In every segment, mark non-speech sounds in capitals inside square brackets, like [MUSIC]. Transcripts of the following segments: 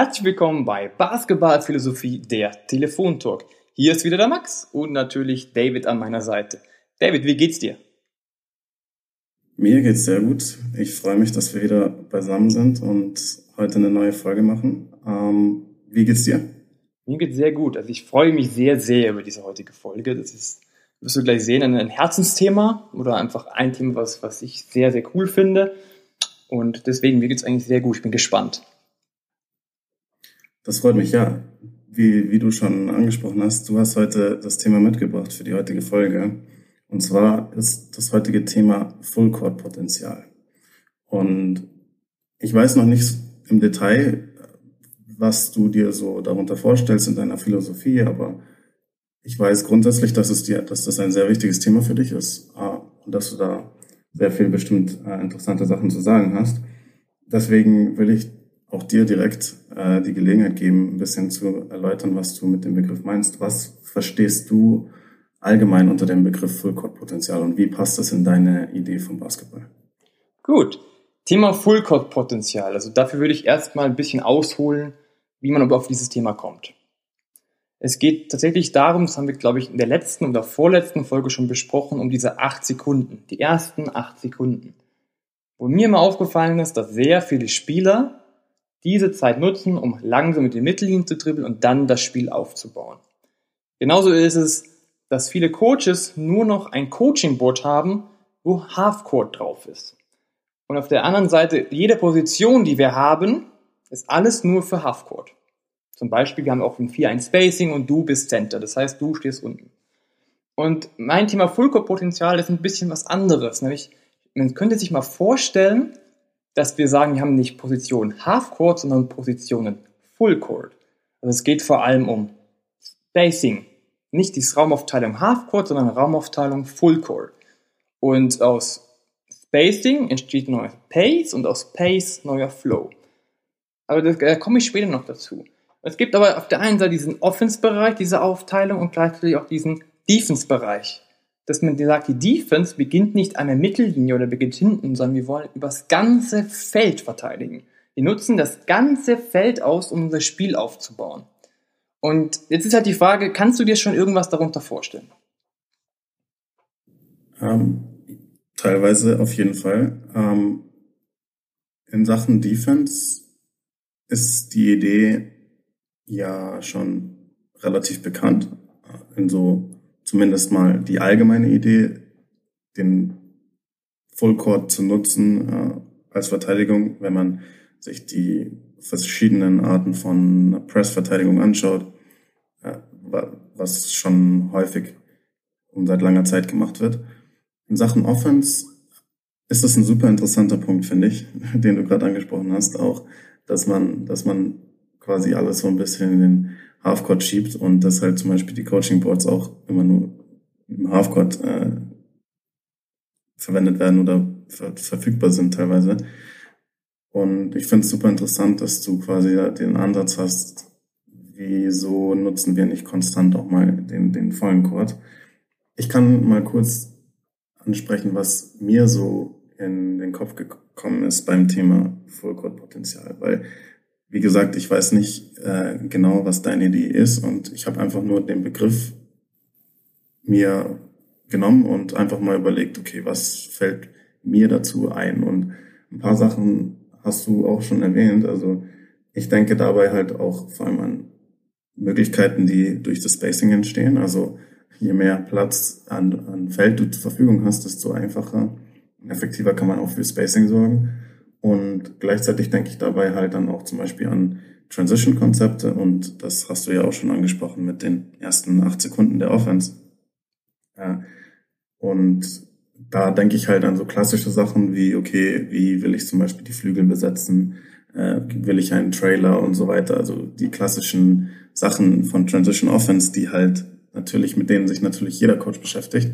Herzlich willkommen bei Basketballphilosophie, der Telefontalk. Hier ist wieder der Max und natürlich David an meiner Seite. David, wie geht's dir? Mir geht's sehr gut. Ich freue mich, dass wir wieder beisammen sind und heute eine neue Folge machen. Ähm, wie geht's dir? Mir geht's sehr gut. Also ich freue mich sehr, sehr über diese heutige Folge. Das ist, wirst du gleich sehen, ein Herzensthema oder einfach ein Thema, was, was ich sehr, sehr cool finde. Und deswegen, mir geht's eigentlich sehr gut. Ich bin gespannt. Das freut mich, ja. Wie, wie du schon angesprochen hast, du hast heute das Thema mitgebracht für die heutige Folge. Und zwar ist das heutige Thema Full Court Potenzial. Und ich weiß noch nicht im Detail, was du dir so darunter vorstellst in deiner Philosophie, aber ich weiß grundsätzlich, dass es dir, dass das ein sehr wichtiges Thema für dich ist ah, und dass du da sehr viel bestimmt äh, interessante Sachen zu sagen hast. Deswegen will ich auch dir direkt äh, die Gelegenheit geben, ein bisschen zu erläutern, was du mit dem Begriff meinst. Was verstehst du allgemein unter dem Begriff Full-Court-Potenzial und wie passt das in deine Idee vom Basketball? Gut, Thema Full-Court-Potenzial. Also dafür würde ich erstmal ein bisschen ausholen, wie man auf dieses Thema kommt. Es geht tatsächlich darum, das haben wir, glaube ich, in der letzten oder vorletzten Folge schon besprochen, um diese acht Sekunden, die ersten acht Sekunden. Wo mir mal aufgefallen ist, dass sehr viele Spieler diese Zeit nutzen, um langsam mit den Mittellinien zu dribbeln und dann das Spiel aufzubauen. Genauso ist es, dass viele Coaches nur noch ein Coaching-Board haben, wo Halfcourt drauf ist. Und auf der anderen Seite, jede Position, die wir haben, ist alles nur für Halfcourt. Zum Beispiel, wir haben auch ein 4-1 Spacing und du bist Center. Das heißt, du stehst unten. Und mein Thema Fullcourt-Potenzial ist ein bisschen was anderes. Nämlich, man könnte sich mal vorstellen, dass wir sagen, wir haben nicht Positionen Halfcourt, sondern Positionen Fullcourt. Also es geht vor allem um Spacing, nicht die Raumaufteilung Halfcourt, sondern Raumaufteilung Fullcourt. Und aus Spacing entsteht neuer Pace und aus Pace neuer Flow. Aber da komme ich später noch dazu. Es gibt aber auf der einen Seite diesen Offense-Bereich, diese Aufteilung und gleichzeitig auch diesen Defense-Bereich. Dass man sagt, die Defense beginnt nicht an der Mittellinie oder beginnt hinten, sondern wir wollen übers ganze Feld verteidigen. Wir nutzen das ganze Feld aus, um unser Spiel aufzubauen. Und jetzt ist halt die Frage, kannst du dir schon irgendwas darunter vorstellen? Ähm, teilweise auf jeden Fall. Ähm, in Sachen Defense ist die Idee ja schon relativ bekannt. In so zumindest mal die allgemeine Idee, den Fullcourt zu nutzen äh, als Verteidigung, wenn man sich die verschiedenen Arten von Pressverteidigung anschaut, äh, was schon häufig und seit langer Zeit gemacht wird. In Sachen Offense ist das ein super interessanter Punkt, finde ich, [LAUGHS] den du gerade angesprochen hast, auch, dass man, dass man quasi alles so ein bisschen in den Halfcourt schiebt und dass halt zum Beispiel die Coaching Boards auch immer nur im Halfcourt äh, verwendet werden oder ver verfügbar sind teilweise. Und ich finde es super interessant, dass du quasi den Ansatz hast, wieso nutzen wir nicht konstant auch mal den, den vollen Court. Ich kann mal kurz ansprechen, was mir so in den Kopf gekommen ist beim Thema Fullcourt-Potenzial, weil wie gesagt, ich weiß nicht äh, genau, was deine Idee ist und ich habe einfach nur den Begriff mir genommen und einfach mal überlegt, okay, was fällt mir dazu ein? Und ein paar Sachen hast du auch schon erwähnt. Also ich denke dabei halt auch vor allem an Möglichkeiten, die durch das Spacing entstehen. Also je mehr Platz an, an Feld du zur Verfügung hast, desto einfacher und effektiver kann man auch für Spacing sorgen. Und gleichzeitig denke ich dabei halt dann auch zum Beispiel an Transition-Konzepte und das hast du ja auch schon angesprochen mit den ersten acht Sekunden der Offense. Ja. Und da denke ich halt an so klassische Sachen wie, okay, wie will ich zum Beispiel die Flügel besetzen, äh, will ich einen Trailer und so weiter. Also die klassischen Sachen von Transition Offense, die halt natürlich, mit denen sich natürlich jeder Coach beschäftigt.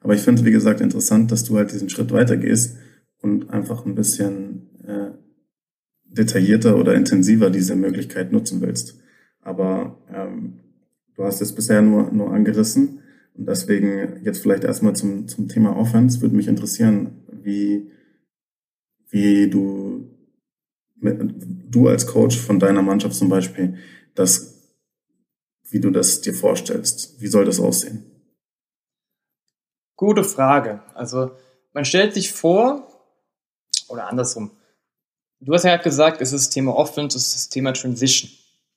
Aber ich finde, wie gesagt, interessant, dass du halt diesen Schritt weitergehst und einfach ein bisschen äh, detaillierter oder intensiver diese Möglichkeit nutzen willst. Aber ähm, du hast es bisher nur, nur angerissen. Und deswegen jetzt vielleicht erstmal zum, zum Thema Offense. Würde mich interessieren, wie, wie du du als Coach von deiner Mannschaft zum Beispiel, das, wie du das dir vorstellst? Wie soll das aussehen? Gute Frage. Also man stellt sich vor, oder andersrum, du hast ja gesagt, es ist das Thema Offense, es ist das Thema Transition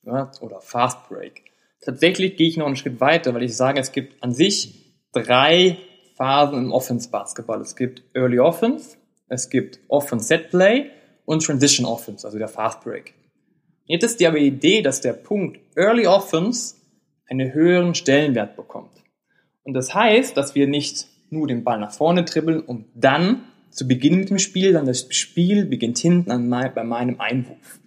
ja, oder Fast Break. Tatsächlich gehe ich noch einen Schritt weiter, weil ich sage, es gibt an sich drei Phasen im Offense Basketball. Es gibt Early Offense, es gibt Offense Set Play und Transition Offense, also der Fast Break. Jetzt ist die aber Idee, dass der Punkt Early Offense einen höheren Stellenwert bekommt. Und das heißt, dass wir nicht nur den Ball nach vorne dribbeln, um dann zu beginnen mit dem Spiel, sondern das Spiel beginnt hinten an mein, bei meinem Einwurf.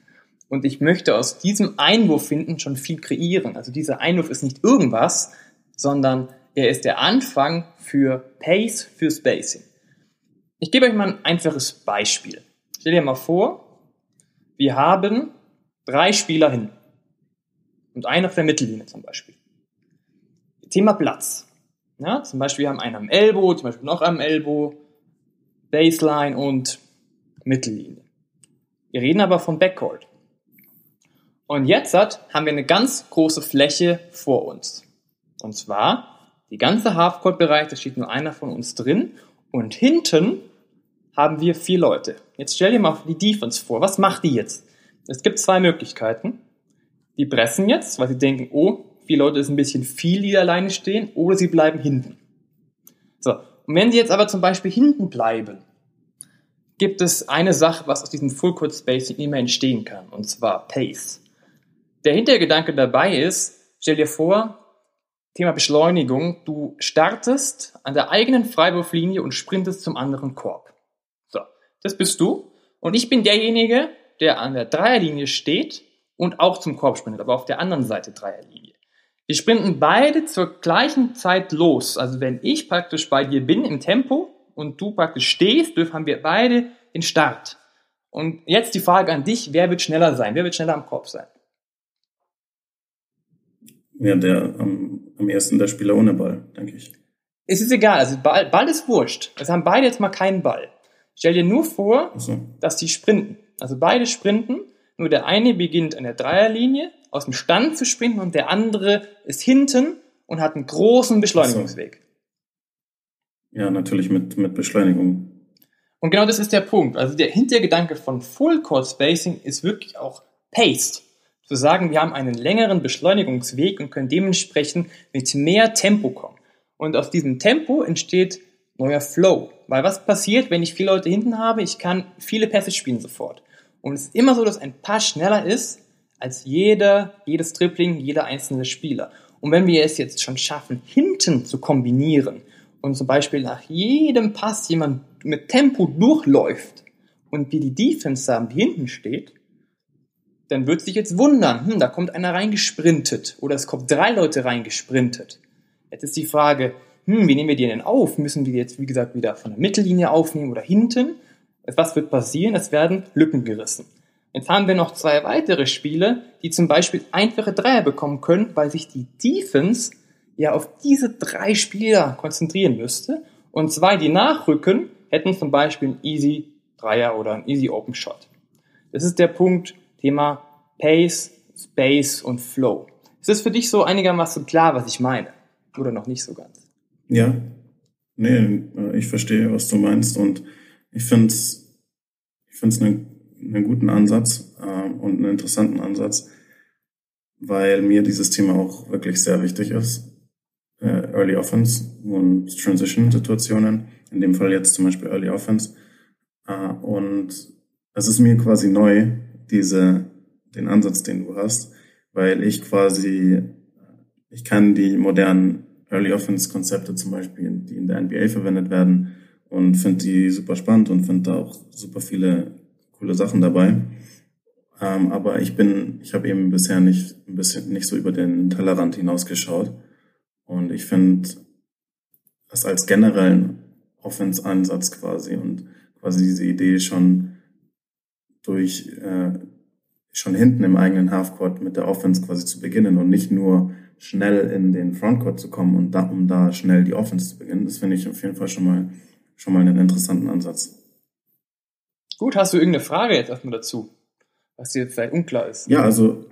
Und ich möchte aus diesem Einwurf hinten schon viel kreieren. Also dieser Einwurf ist nicht irgendwas, sondern er ist der Anfang für Pace, für Spacing. Ich gebe euch mal ein einfaches Beispiel. Stell dir mal vor, wir haben drei Spieler hin und einer auf der Mittellinie zum Beispiel. Thema Platz. Ja, zum Beispiel wir haben einen am Elbow, zum Beispiel noch am Elbow, Baseline und Mittellinie. Wir reden aber von Backcourt. Und jetzt haben wir eine ganz große Fläche vor uns. Und zwar die ganze Halfcourt-Bereich, da steht nur einer von uns drin. Und hinten haben wir vier Leute. Jetzt stell dir mal die Defense vor. Was macht die jetzt? Es gibt zwei Möglichkeiten. Die pressen jetzt, weil sie denken, oh, vier Leute ist ein bisschen viel, die alleine stehen, oder sie bleiben hinten. So. Und wenn sie jetzt aber zum Beispiel hinten bleiben, gibt es eine Sache, was aus diesem Full Court Spacing immer entstehen kann, und zwar Pace. Der Hintergedanke dabei ist, stell dir vor, Thema Beschleunigung, du startest an der eigenen Freiwurflinie und sprintest zum anderen Korb. So, das bist du. Und ich bin derjenige, der an der Dreierlinie steht und auch zum Korb sprintet, aber auf der anderen Seite Dreierlinie. Wir sprinten beide zur gleichen Zeit los. Also wenn ich praktisch bei dir bin im Tempo und du praktisch stehst, haben wir beide den Start. Und jetzt die Frage an dich, wer wird schneller sein? Wer wird schneller am Korb sein? Ja, der am, am ersten der Spieler ohne Ball, denke ich. Es ist egal, also Ball, Ball ist wurscht. Es haben beide jetzt mal keinen Ball. Stell dir nur vor, so. dass die sprinten. Also beide sprinten, nur der eine beginnt an der Dreierlinie aus dem Stand zu sprinten und der andere ist hinten und hat einen großen Beschleunigungsweg. Ja, natürlich mit, mit Beschleunigung. Und genau das ist der Punkt. Also der Hintergedanke von Full Court Spacing ist wirklich auch paced zu sagen, wir haben einen längeren Beschleunigungsweg und können dementsprechend mit mehr Tempo kommen. Und aus diesem Tempo entsteht neuer Flow. Weil was passiert, wenn ich viele Leute hinten habe? Ich kann viele Pässe spielen sofort. Und es ist immer so, dass ein Pass schneller ist als jeder, jedes Tripling, jeder einzelne Spieler. Und wenn wir es jetzt schon schaffen, hinten zu kombinieren und zum Beispiel nach jedem Pass jemand mit Tempo durchläuft und wir die Defense haben, die hinten steht, dann wird sich jetzt wundern, hm, da kommt einer reingesprintet oder es kommt drei Leute reingesprintet. Jetzt ist die Frage, hm, wie nehmen wir die denn auf? Müssen wir jetzt, wie gesagt, wieder von der Mittellinie aufnehmen oder hinten? Was wird passieren? Es werden Lücken gerissen. Jetzt haben wir noch zwei weitere Spiele, die zum Beispiel einfache Dreier bekommen können, weil sich die Defense ja auf diese drei Spieler konzentrieren müsste. Und zwei, die nachrücken, hätten zum Beispiel einen Easy Dreier oder einen Easy Open Shot. Das ist der Punkt, Thema Pace, Space und Flow. Ist das für dich so einigermaßen klar, was ich meine? Oder noch nicht so ganz? Ja, nee, ich verstehe, was du meinst und ich finde es ich find's einen, einen guten Ansatz äh, und einen interessanten Ansatz, weil mir dieses Thema auch wirklich sehr wichtig ist. Äh, Early Offense und Transition-Situationen, in dem Fall jetzt zum Beispiel Early Offense. Äh, und es ist mir quasi neu, diese, den Ansatz, den du hast, weil ich quasi, ich kann die modernen Early Offense Konzepte zum Beispiel, die in der NBA verwendet werden und finde die super spannend und finde da auch super viele coole Sachen dabei. Ähm, aber ich bin, ich habe eben bisher nicht, ein bisschen nicht so über den Tellerrand hinausgeschaut. Und ich finde das als generellen Offense-Ansatz quasi und quasi diese Idee schon durch äh, schon hinten im eigenen Halfcourt mit der Offense quasi zu beginnen und nicht nur schnell in den Frontcourt zu kommen und da, um da schnell die Offense zu beginnen. Das finde ich auf jeden Fall schon mal, schon mal einen interessanten Ansatz. Gut, hast du irgendeine Frage jetzt erstmal dazu? was dir vielleicht unklar ist. Ja, also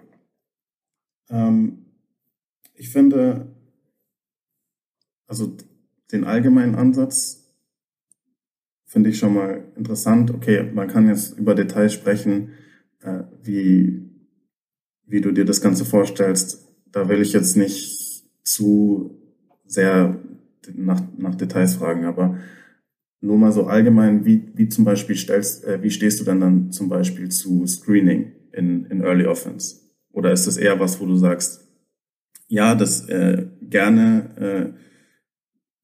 ähm, ich finde, also den allgemeinen Ansatz finde ich schon mal interessant. Okay, man kann jetzt über Details sprechen, äh, wie, wie du dir das Ganze vorstellst. Da will ich jetzt nicht zu sehr nach, nach Details fragen, aber nur mal so allgemein, wie, wie zum Beispiel stellst, äh, wie stehst du dann dann zum Beispiel zu Screening in, in Early Offense? Oder ist das eher was, wo du sagst, ja, das äh, gerne äh,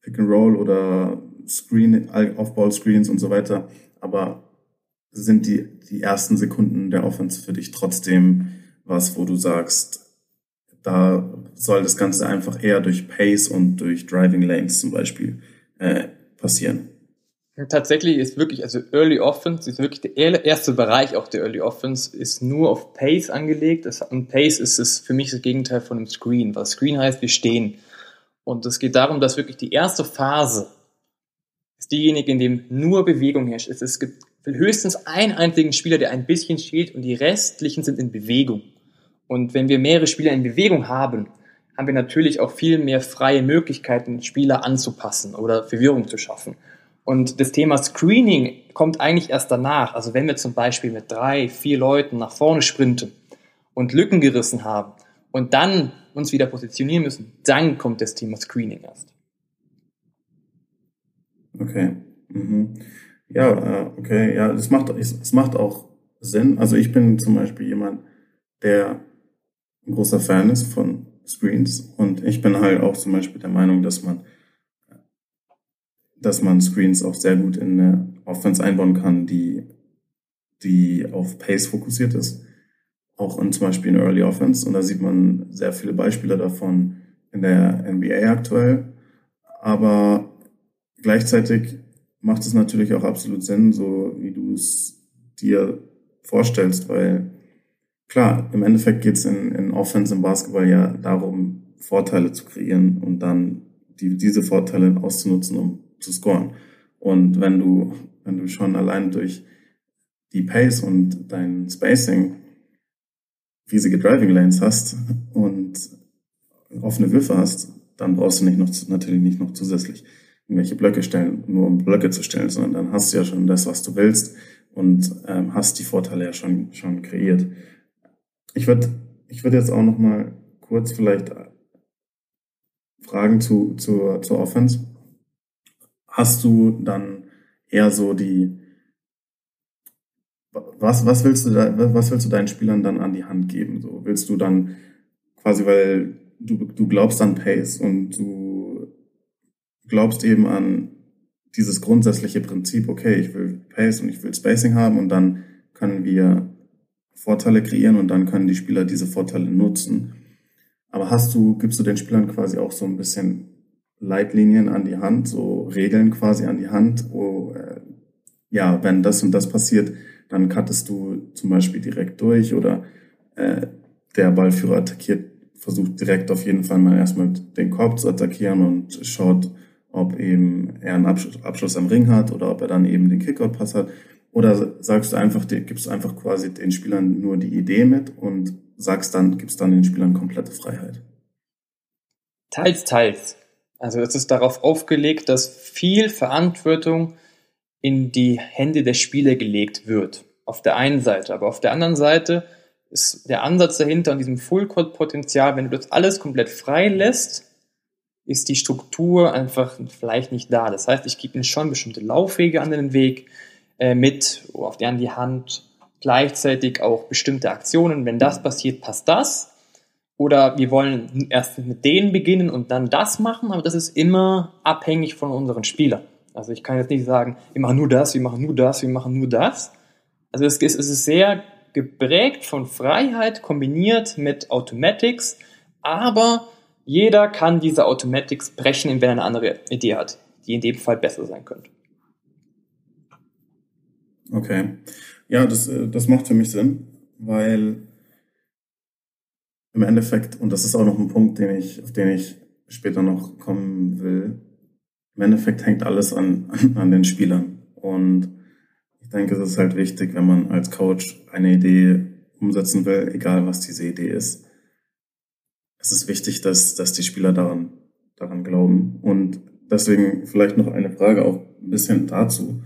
Pick and Roll oder Screen, Off-Ball-Screens und so weiter, aber sind die, die ersten Sekunden der Offense für dich trotzdem was, wo du sagst, da soll das Ganze einfach eher durch Pace und durch Driving Lanes zum Beispiel äh, passieren? Tatsächlich ist wirklich, also Early Offense ist wirklich der erste Bereich auch der Early Offense, ist nur auf Pace angelegt. Und Pace ist es für mich das Gegenteil von einem Screen, weil Screen heißt, wir stehen. Und es geht darum, dass wirklich die erste Phase ist diejenige, in dem nur Bewegung herrscht. Es gibt höchstens einen einzigen Spieler, der ein bisschen steht und die restlichen sind in Bewegung. Und wenn wir mehrere Spieler in Bewegung haben, haben wir natürlich auch viel mehr freie Möglichkeiten, Spieler anzupassen oder Verwirrung zu schaffen. Und das Thema Screening kommt eigentlich erst danach. Also wenn wir zum Beispiel mit drei, vier Leuten nach vorne sprinten und Lücken gerissen haben und dann uns wieder positionieren müssen, dann kommt das Thema Screening erst. Okay. Mhm. Ja, äh, okay, ja, es macht, es macht auch Sinn. Also ich bin zum Beispiel jemand, der ein großer Fan ist von Screens und ich bin halt auch zum Beispiel der Meinung, dass man dass man Screens auch sehr gut in eine Offense einbauen kann, die, die auf Pace fokussiert ist. Auch in zum Beispiel in Early Offense. Und da sieht man sehr viele Beispiele davon in der NBA aktuell. Aber gleichzeitig macht es natürlich auch absolut Sinn, so wie du es dir vorstellst, weil klar, im Endeffekt geht es in, in Offense im Basketball ja darum, Vorteile zu kreieren und dann die, diese Vorteile auszunutzen, um zu scoren. Und wenn du, wenn du schon allein durch die Pace und dein Spacing riesige Driving Lanes hast und offene Würfe hast, dann brauchst du nicht noch, natürlich nicht noch zusätzlich irgendwelche Blöcke stellen, nur um Blöcke zu stellen, sondern dann hast du ja schon das, was du willst und ähm, hast die Vorteile ja schon, schon kreiert. Ich würde ich würd jetzt auch noch mal kurz vielleicht Fragen zu, zu, zur Offense hast du dann eher so die, was, was willst du da, was willst du deinen Spielern dann an die Hand geben? So, willst du dann quasi, weil du, du glaubst an Pace und du glaubst eben an dieses grundsätzliche Prinzip, okay, ich will Pace und ich will Spacing haben und dann können wir Vorteile kreieren und dann können die Spieler diese Vorteile nutzen. Aber hast du, gibst du den Spielern quasi auch so ein bisschen Leitlinien an die Hand, so Regeln quasi an die Hand. Wo, äh, ja, wenn das und das passiert, dann cuttest du zum Beispiel direkt durch oder äh, der Ballführer attackiert, versucht direkt auf jeden Fall mal erstmal den Korb zu attackieren und schaut, ob eben er einen Abschluss, Abschluss am Ring hat oder ob er dann eben den Kickout-Pass hat. Oder sagst du einfach, gibst du einfach quasi den Spielern nur die Idee mit und sagst dann, gibst dann den Spielern komplette Freiheit? Teils, teils. Also es ist darauf aufgelegt, dass viel Verantwortung in die Hände der Spieler gelegt wird. Auf der einen Seite. Aber auf der anderen Seite ist der Ansatz dahinter an diesem Full-Code-Potenzial, wenn du das alles komplett frei lässt, ist die Struktur einfach vielleicht nicht da. Das heißt, ich gebe ihnen schon bestimmte Laufwege an den Weg äh, mit, auf an die Hand, gleichzeitig auch bestimmte Aktionen. Wenn das passiert, passt das. Oder wir wollen erst mit denen beginnen und dann das machen, aber das ist immer abhängig von unseren Spielern. Also ich kann jetzt nicht sagen, wir machen nur das, wir machen nur das, wir machen nur das. Also es ist, es ist sehr geprägt von Freiheit kombiniert mit Automatics, aber jeder kann diese Automatics brechen, wenn er eine andere Idee hat, die in dem Fall besser sein könnte. Okay. Ja, das, äh, das macht für mich Sinn, weil im Endeffekt, und das ist auch noch ein Punkt, den ich, auf den ich später noch kommen will, im Endeffekt hängt alles an, [LAUGHS] an den Spielern. Und ich denke, es ist halt wichtig, wenn man als Coach eine Idee umsetzen will, egal was diese Idee ist. Es ist wichtig, dass, dass die Spieler daran, daran glauben. Und deswegen vielleicht noch eine Frage auch ein bisschen dazu,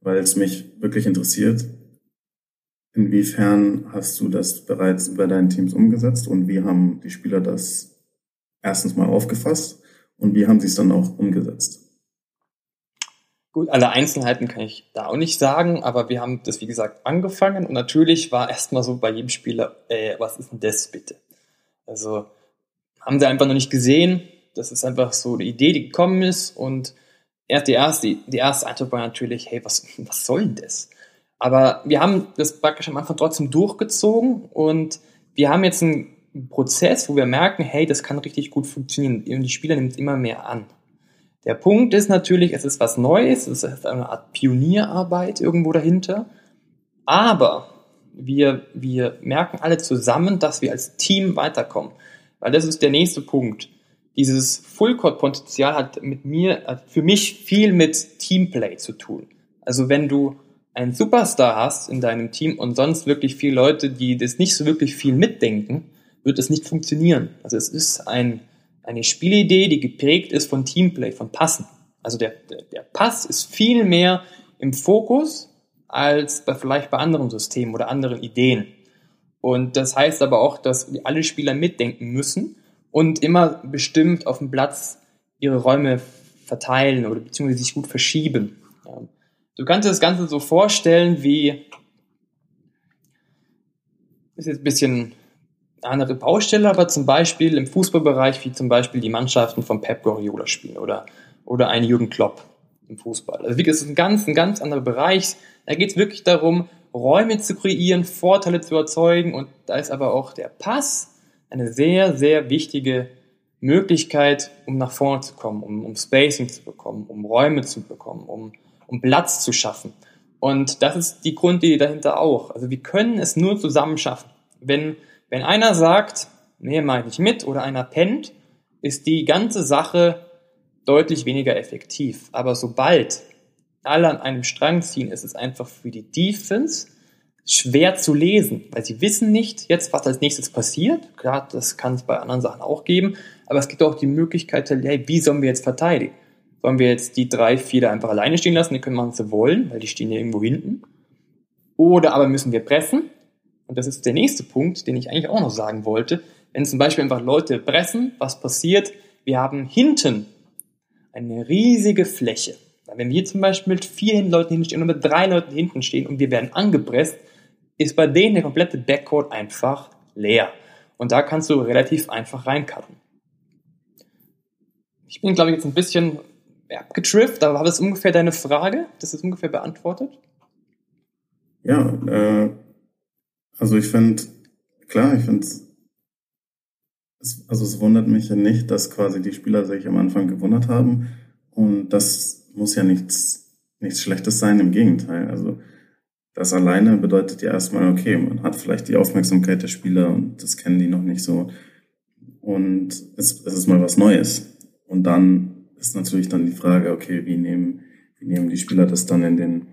weil es mich wirklich interessiert. Inwiefern hast du das bereits bei deinen Teams umgesetzt und wie haben die Spieler das erstens mal aufgefasst und wie haben sie es dann auch umgesetzt? Gut, alle Einzelheiten kann ich da auch nicht sagen, aber wir haben das, wie gesagt, angefangen und natürlich war erstmal so bei jedem Spieler, äh, was ist denn das bitte? Also haben sie einfach noch nicht gesehen. Das ist einfach so die Idee, die gekommen ist und erst die erste, die erste Eindruck war natürlich, hey, was, was soll denn das? Aber wir haben das praktisch am Anfang trotzdem durchgezogen und wir haben jetzt einen Prozess, wo wir merken, hey, das kann richtig gut funktionieren und die Spieler nehmen es immer mehr an. Der Punkt ist natürlich, es ist was Neues, es ist eine Art Pionierarbeit irgendwo dahinter, aber wir, wir merken alle zusammen, dass wir als Team weiterkommen. Weil das ist der nächste Punkt. Dieses Full-Court-Potenzial hat mit mir, hat für mich viel mit Teamplay zu tun. Also wenn du einen Superstar hast in deinem Team und sonst wirklich viele Leute, die das nicht so wirklich viel mitdenken, wird es nicht funktionieren. Also es ist ein eine Spielidee, die geprägt ist von Teamplay, von Passen. Also der, der, Pass ist viel mehr im Fokus als bei, vielleicht bei anderen Systemen oder anderen Ideen. Und das heißt aber auch, dass alle Spieler mitdenken müssen und immer bestimmt auf dem Platz ihre Räume verteilen oder beziehungsweise sich gut verschieben. Du kannst dir das Ganze so vorstellen wie, ist jetzt ein bisschen andere Baustelle, aber zum Beispiel im Fußballbereich, wie zum Beispiel die Mannschaften von Pep Guardiola spielen oder, oder ein Jürgen Klopp im Fußball. Also wirklich, es ist ein ganz, ein ganz anderer Bereich. Da geht es wirklich darum, Räume zu kreieren, Vorteile zu erzeugen und da ist aber auch der Pass eine sehr, sehr wichtige Möglichkeit, um nach vorne zu kommen, um, um Spacing zu bekommen, um Räume zu bekommen, um, um Platz zu schaffen. Und das ist die Grundidee dahinter auch. Also wir können es nur zusammen schaffen. Wenn wenn einer sagt, nee, mach ich mit, oder einer pennt, ist die ganze Sache deutlich weniger effektiv. Aber sobald alle an einem Strang ziehen, ist es einfach für die Defense schwer zu lesen, weil sie wissen nicht jetzt, was als nächstes passiert. Klar, das kann es bei anderen Sachen auch geben, aber es gibt auch die Möglichkeit, hey, wie sollen wir jetzt verteidigen? Sollen wir jetzt die drei, vier da einfach alleine stehen lassen, die können machen, was sie wollen, weil die stehen ja irgendwo hinten? Oder aber müssen wir pressen? und das ist der nächste Punkt, den ich eigentlich auch noch sagen wollte, wenn zum Beispiel einfach Leute pressen, was passiert? Wir haben hinten eine riesige Fläche. Wenn wir zum Beispiel mit vier Leuten hinten stehen oder mit drei Leuten hinten stehen und wir werden angepresst, ist bei denen der komplette Backcourt einfach leer. Und da kannst du relativ einfach reincutten. Ich bin, glaube ich, jetzt ein bisschen abgetrifft, aber war das ungefähr deine Frage? Das ist ungefähr beantwortet? Ja, äh, also ich finde, klar, ich finde es, also es wundert mich ja nicht, dass quasi die Spieler sich am Anfang gewundert haben. Und das muss ja nichts, nichts Schlechtes sein, im Gegenteil. Also das alleine bedeutet ja erstmal, okay, man hat vielleicht die Aufmerksamkeit der Spieler und das kennen die noch nicht so. Und es, es ist mal was Neues. Und dann ist natürlich dann die Frage, okay, wie nehmen, wie nehmen die Spieler das dann in den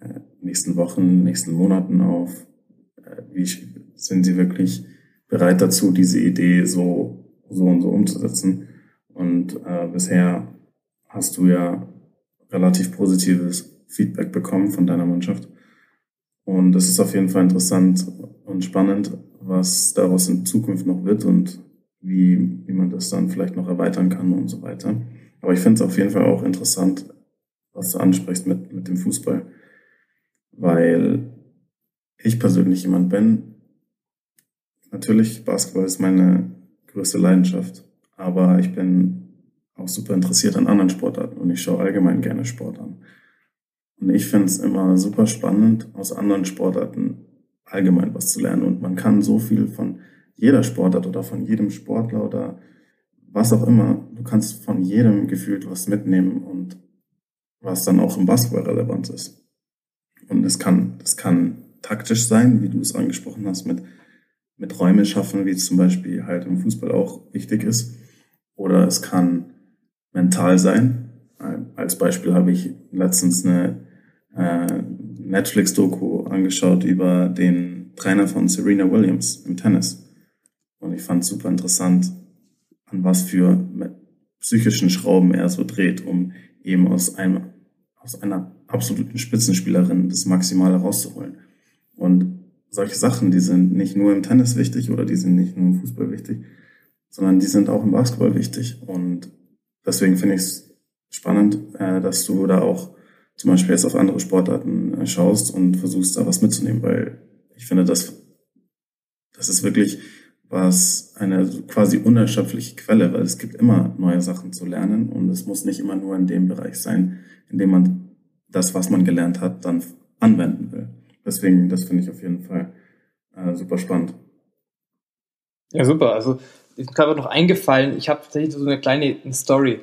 äh, nächsten Wochen, nächsten Monaten auf? wie sind sie wirklich bereit dazu, diese Idee so, so und so umzusetzen. Und äh, bisher hast du ja relativ positives Feedback bekommen von deiner Mannschaft. Und es ist auf jeden Fall interessant und spannend, was daraus in Zukunft noch wird und wie, wie man das dann vielleicht noch erweitern kann und so weiter. Aber ich finde es auf jeden Fall auch interessant, was du ansprichst mit, mit dem Fußball, weil ich persönlich jemand bin, natürlich Basketball ist meine größte Leidenschaft, aber ich bin auch super interessiert an anderen Sportarten und ich schaue allgemein gerne Sport an. Und ich finde es immer super spannend, aus anderen Sportarten allgemein was zu lernen. Und man kann so viel von jeder Sportart oder von jedem Sportler oder was auch immer, du kannst von jedem gefühlt was mitnehmen und was dann auch im Basketball relevant ist. Und es kann, es kann taktisch sein, wie du es angesprochen hast, mit, mit Räume schaffen, wie es zum Beispiel halt im Fußball auch wichtig ist. Oder es kann mental sein. Als Beispiel habe ich letztens eine äh, Netflix-Doku angeschaut über den Trainer von Serena Williams im Tennis. Und ich fand super interessant, an was für psychischen Schrauben er so dreht, um eben aus einem, aus einer absoluten Spitzenspielerin das Maximale rauszuholen. Und solche Sachen, die sind nicht nur im Tennis wichtig oder die sind nicht nur im Fußball wichtig, sondern die sind auch im Basketball wichtig. Und deswegen finde ich es spannend, äh, dass du da auch zum Beispiel jetzt auf andere Sportarten äh, schaust und versuchst da was mitzunehmen, weil ich finde, das, das ist wirklich was eine quasi unerschöpfliche Quelle, weil es gibt immer neue Sachen zu lernen und es muss nicht immer nur in dem Bereich sein, in dem man das, was man gelernt hat, dann anwenden will. Deswegen, das finde ich auf jeden Fall äh, super spannend. Ja, super. Also ist mir gerade noch eingefallen, ich habe tatsächlich so eine kleine Story.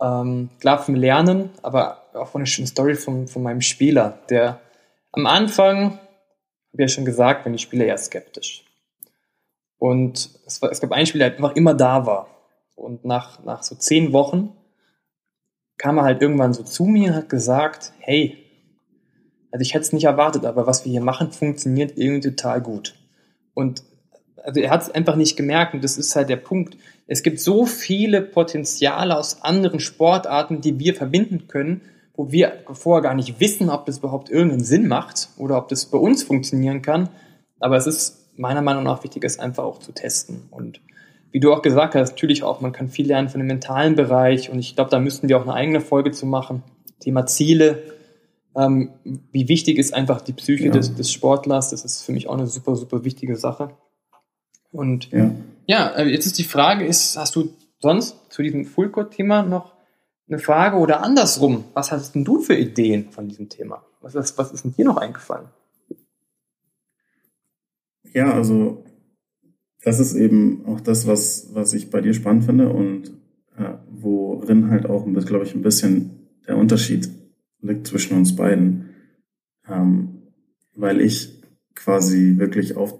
Ähm, klar vom Lernen, aber auch eine schöne Story von, von meinem Spieler, der am Anfang, ich ja schon gesagt, wenn die Spieler eher skeptisch. Und es, war, es gab einen Spieler, der einfach immer da war. Und nach, nach so zehn Wochen kam er halt irgendwann so zu mir und hat gesagt, hey, also ich hätte es nicht erwartet, aber was wir hier machen, funktioniert irgendwie total gut. Und also er hat es einfach nicht gemerkt und das ist halt der Punkt. Es gibt so viele Potenziale aus anderen Sportarten, die wir verbinden können, wo wir vorher gar nicht wissen, ob das überhaupt irgendeinen Sinn macht oder ob das bei uns funktionieren kann. Aber es ist meiner Meinung nach wichtig, es einfach auch zu testen. Und wie du auch gesagt hast, natürlich auch, man kann viel lernen von dem mentalen Bereich und ich glaube, da müssten wir auch eine eigene Folge zu machen. Thema Ziele. Ähm, wie wichtig ist einfach die Psyche ja. des, des Sportlers? Das ist für mich auch eine super, super wichtige Sache. Und ja, ja äh, jetzt ist die Frage, ist, hast du sonst zu diesem Fullcore-Thema noch eine Frage oder andersrum? Was hast denn du für Ideen von diesem Thema? Was ist, was ist denn dir noch eingefallen? Ja, also das ist eben auch das, was, was ich bei dir spannend finde und äh, worin halt auch, glaube ich, ein bisschen der Unterschied liegt zwischen uns beiden. Ähm, weil ich quasi wirklich auf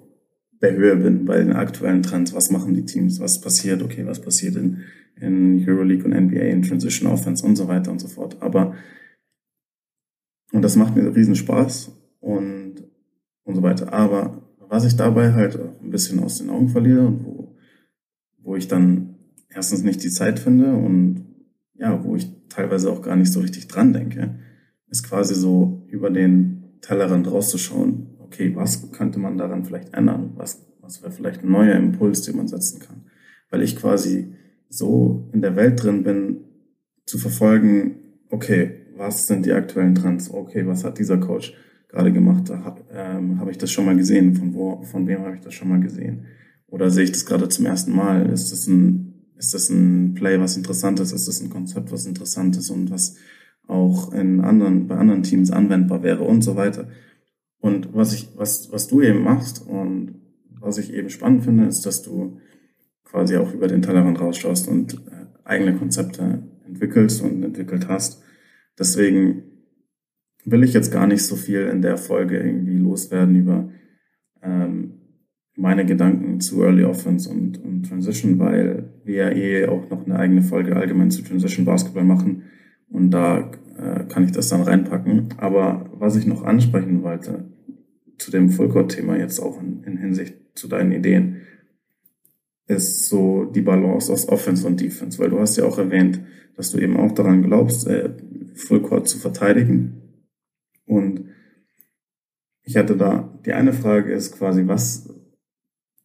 der Höhe bin bei den aktuellen Trends. Was machen die Teams? Was passiert? Okay, was passiert in, in Euroleague und NBA, in Transition Offense und so weiter und so fort. Aber, und das macht mir riesen Spaß und, und so weiter. Aber was ich dabei halt ein bisschen aus den Augen verliere und wo, wo ich dann erstens nicht die Zeit finde und ja, wo ich teilweise auch gar nicht so richtig dran denke, ist quasi so über den Tellerrand rauszuschauen okay, was könnte man daran vielleicht ändern? Was, was wäre vielleicht ein neuer Impuls, den man setzen kann? Weil ich quasi so in der Welt drin bin, zu verfolgen, okay, was sind die aktuellen Trends? Okay, was hat dieser Coach gerade gemacht? Da habe ähm, hab ich das schon mal gesehen? Von wo, von wem habe ich das schon mal gesehen? Oder sehe ich das gerade zum ersten Mal? Ist das ein, ist das ein Play, was interessant ist? Ist das ein Konzept, was interessant ist und was auch in anderen, bei anderen Teams anwendbar wäre und so weiter? Und was ich, was, was du eben machst und was ich eben spannend finde, ist, dass du quasi auch über den Tellerrand rausschaust und äh, eigene Konzepte entwickelst und entwickelt hast. Deswegen will ich jetzt gar nicht so viel in der Folge irgendwie loswerden über ähm, meine Gedanken zu Early Offense und, und Transition, weil wir ja eh auch noch eine eigene Folge allgemein zu Transition Basketball machen. Und da äh, kann ich das dann reinpacken. Aber was ich noch ansprechen wollte zu dem Fullcourt-Thema jetzt auch in, in Hinsicht zu deinen Ideen, ist so die Balance aus Offense und Defense, weil du hast ja auch erwähnt, dass du eben auch daran glaubst, äh, Fullcourt zu verteidigen. Und ich hatte da, die eine Frage ist quasi, was,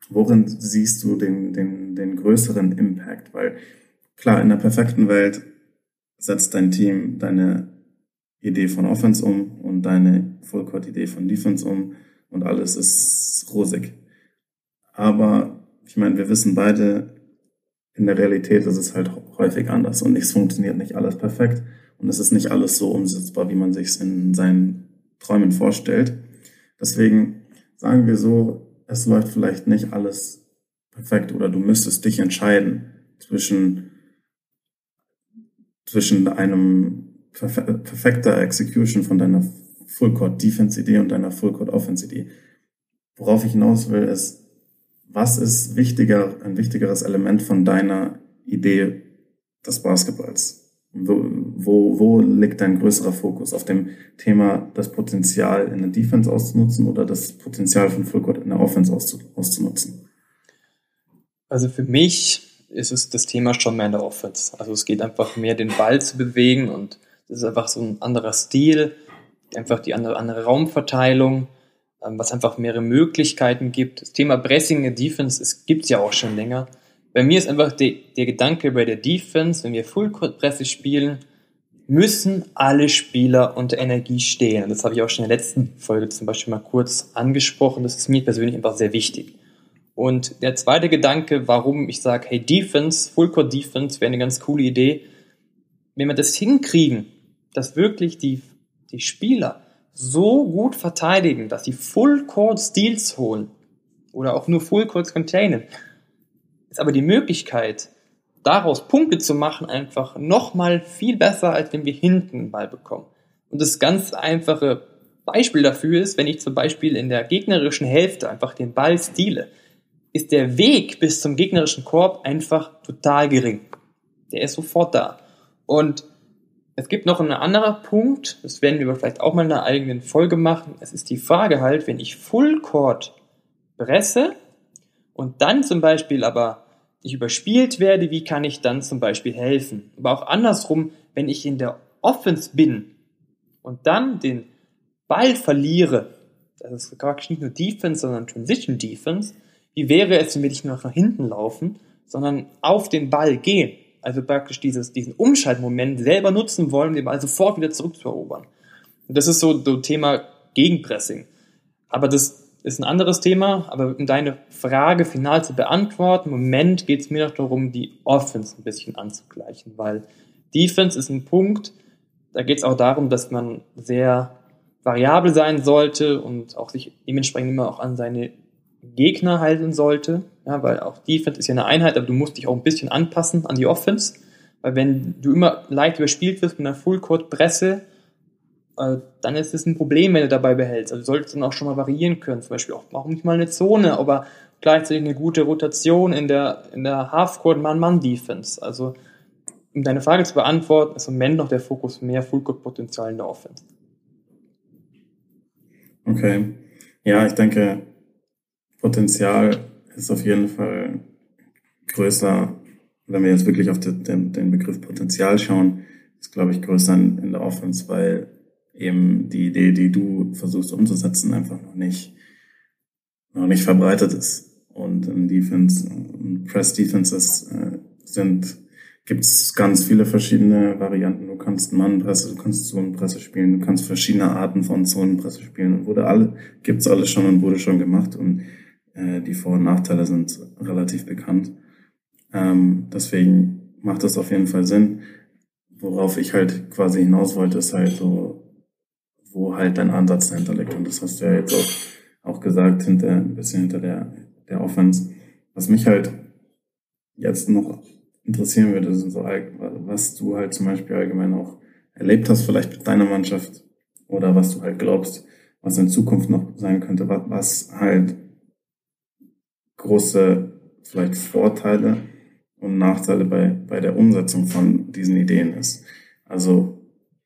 worin siehst du den, den, den größeren Impact? Weil klar, in der perfekten Welt setzt dein Team deine Idee von Offense um und deine Fullcourt-Idee von Defense um und alles ist rosig. Aber ich meine, wir wissen beide, in der Realität ist es halt häufig anders und es funktioniert nicht alles perfekt und es ist nicht alles so umsetzbar, wie man sich es in seinen Träumen vorstellt. Deswegen sagen wir so, es läuft vielleicht nicht alles perfekt oder du müsstest dich entscheiden zwischen zwischen einem perfekter Execution von deiner Full Court Defense Idee und deiner Full Court Offense Idee. Worauf ich hinaus will, ist, was ist wichtiger, ein wichtigeres Element von deiner Idee des Basketballs? Wo, wo liegt dein größerer Fokus? Auf dem Thema, das Potenzial in der Defense auszunutzen oder das Potenzial von Fullcourt in der Offense auszunutzen? Also für mich ist es das Thema schon mehr in der Offense. Also es geht einfach mehr, den Ball zu bewegen und das ist einfach so ein anderer Stil, einfach die andere, andere Raumverteilung, ähm, was einfach mehrere Möglichkeiten gibt. Das Thema Pressing in der Defense, es gibt es ja auch schon länger bei mir ist einfach die, der Gedanke bei der Defense, wenn wir Full-Court-Presse spielen, müssen alle Spieler unter Energie stehen. Und das habe ich auch schon in der letzten Folge zum Beispiel mal kurz angesprochen. Das ist mir persönlich einfach sehr wichtig. Und der zweite Gedanke, warum ich sage, hey, Defense, Full-Court Defense wäre eine ganz coole Idee. Wenn wir das hinkriegen, dass wirklich die, die Spieler so gut verteidigen, dass sie Full-Court Steals holen oder auch nur Full-Court containen, ist aber die Möglichkeit, daraus Punkte zu machen, einfach nochmal viel besser, als wenn wir hinten einen Ball bekommen. Und das ganz einfache Beispiel dafür ist, wenn ich zum Beispiel in der gegnerischen Hälfte einfach den Ball stehle, ist der Weg bis zum gegnerischen Korb einfach total gering. Der ist sofort da. Und es gibt noch einen anderen Punkt, das werden wir vielleicht auch mal in einer eigenen Folge machen. Es ist die Frage halt, wenn ich Full Court presse und dann zum Beispiel aber ich überspielt werde, wie kann ich dann zum Beispiel helfen? Aber auch andersrum, wenn ich in der Offense bin und dann den Ball verliere, das ist praktisch nicht nur Defense, sondern Transition Defense, wie wäre es, wenn wir nicht nur nach hinten laufen, sondern auf den Ball gehen? Also praktisch dieses, diesen Umschaltmoment selber nutzen wollen, den Ball sofort wieder zurückzuerobern. Und das ist so, so Thema Gegenpressing. Aber das ist ein anderes Thema, aber um deine Frage final zu beantworten, im Moment geht es mir noch darum, die Offense ein bisschen anzugleichen, weil Defense ist ein Punkt, da geht es auch darum, dass man sehr variabel sein sollte und auch sich dementsprechend immer auch an seine Gegner halten sollte, ja, weil auch Defense ist ja eine Einheit, aber du musst dich auch ein bisschen anpassen an die Offense, weil wenn du immer leicht überspielt wirst mit einer Full-Court-Presse, äh, dann ist es ein Problem, wenn du dabei behältst. Also du solltest dann auch schon mal variieren können. Zum Beispiel auch, warum nicht mal eine Zone, aber gleichzeitig eine gute Rotation in der, in der Half-Court Man-Man-Defense. Also, um deine Frage zu beantworten, ist im Moment noch der Fokus mehr Full-Court-Potenzial in der Offense. Okay. Ja, ich denke, Potenzial ist auf jeden Fall größer, wenn wir jetzt wirklich auf den, den Begriff Potenzial schauen, ist, glaube ich, größer in der Offense, weil eben die Idee, die du versuchst umzusetzen, einfach noch nicht, noch nicht verbreitet ist. Und in Defense und Press Defenses äh, sind, gibt es ganz viele verschiedene Varianten. Du kannst Mannpresse, du kannst Zonenpresse spielen, du kannst verschiedene Arten von Zonenpresse spielen und wurde alle, gibt's alles schon und wurde schon gemacht und äh, die Vor- und Nachteile sind relativ bekannt. Ähm, deswegen macht das auf jeden Fall Sinn. Worauf ich halt quasi hinaus wollte, ist halt so wo halt dein Ansatz dahinter liegt. Und das hast du ja jetzt auch, auch gesagt, hinter, ein bisschen hinter der, der Offense. Was mich halt jetzt noch interessieren würde, sind so, was du halt zum Beispiel allgemein auch erlebt hast, vielleicht mit deiner Mannschaft oder was du halt glaubst, was in Zukunft noch sein könnte, was halt große vielleicht Vorteile und Nachteile bei, bei der Umsetzung von diesen Ideen ist. Also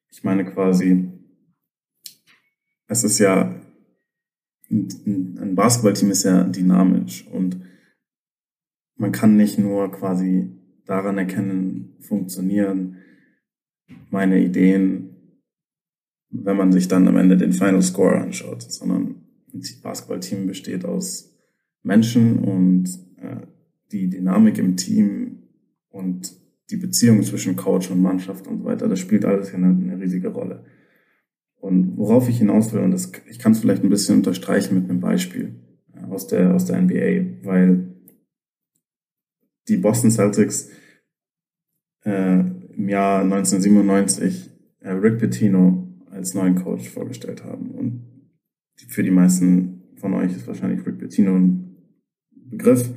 ich meine quasi, es ist ja, ein Basketballteam ist ja dynamisch und man kann nicht nur quasi daran erkennen, funktionieren meine Ideen, wenn man sich dann am Ende den Final Score anschaut, sondern ein Basketballteam besteht aus Menschen und äh, die Dynamik im Team und die Beziehung zwischen Coach und Mannschaft und so weiter, das spielt alles eine, eine riesige Rolle. Und worauf ich hinaus will, und das, ich kann es vielleicht ein bisschen unterstreichen mit einem Beispiel aus der, aus der NBA, weil die Boston Celtics äh, im Jahr 1997 äh, Rick Pitino als neuen Coach vorgestellt haben. Und für die meisten von euch ist wahrscheinlich Rick Pitino ein Begriff.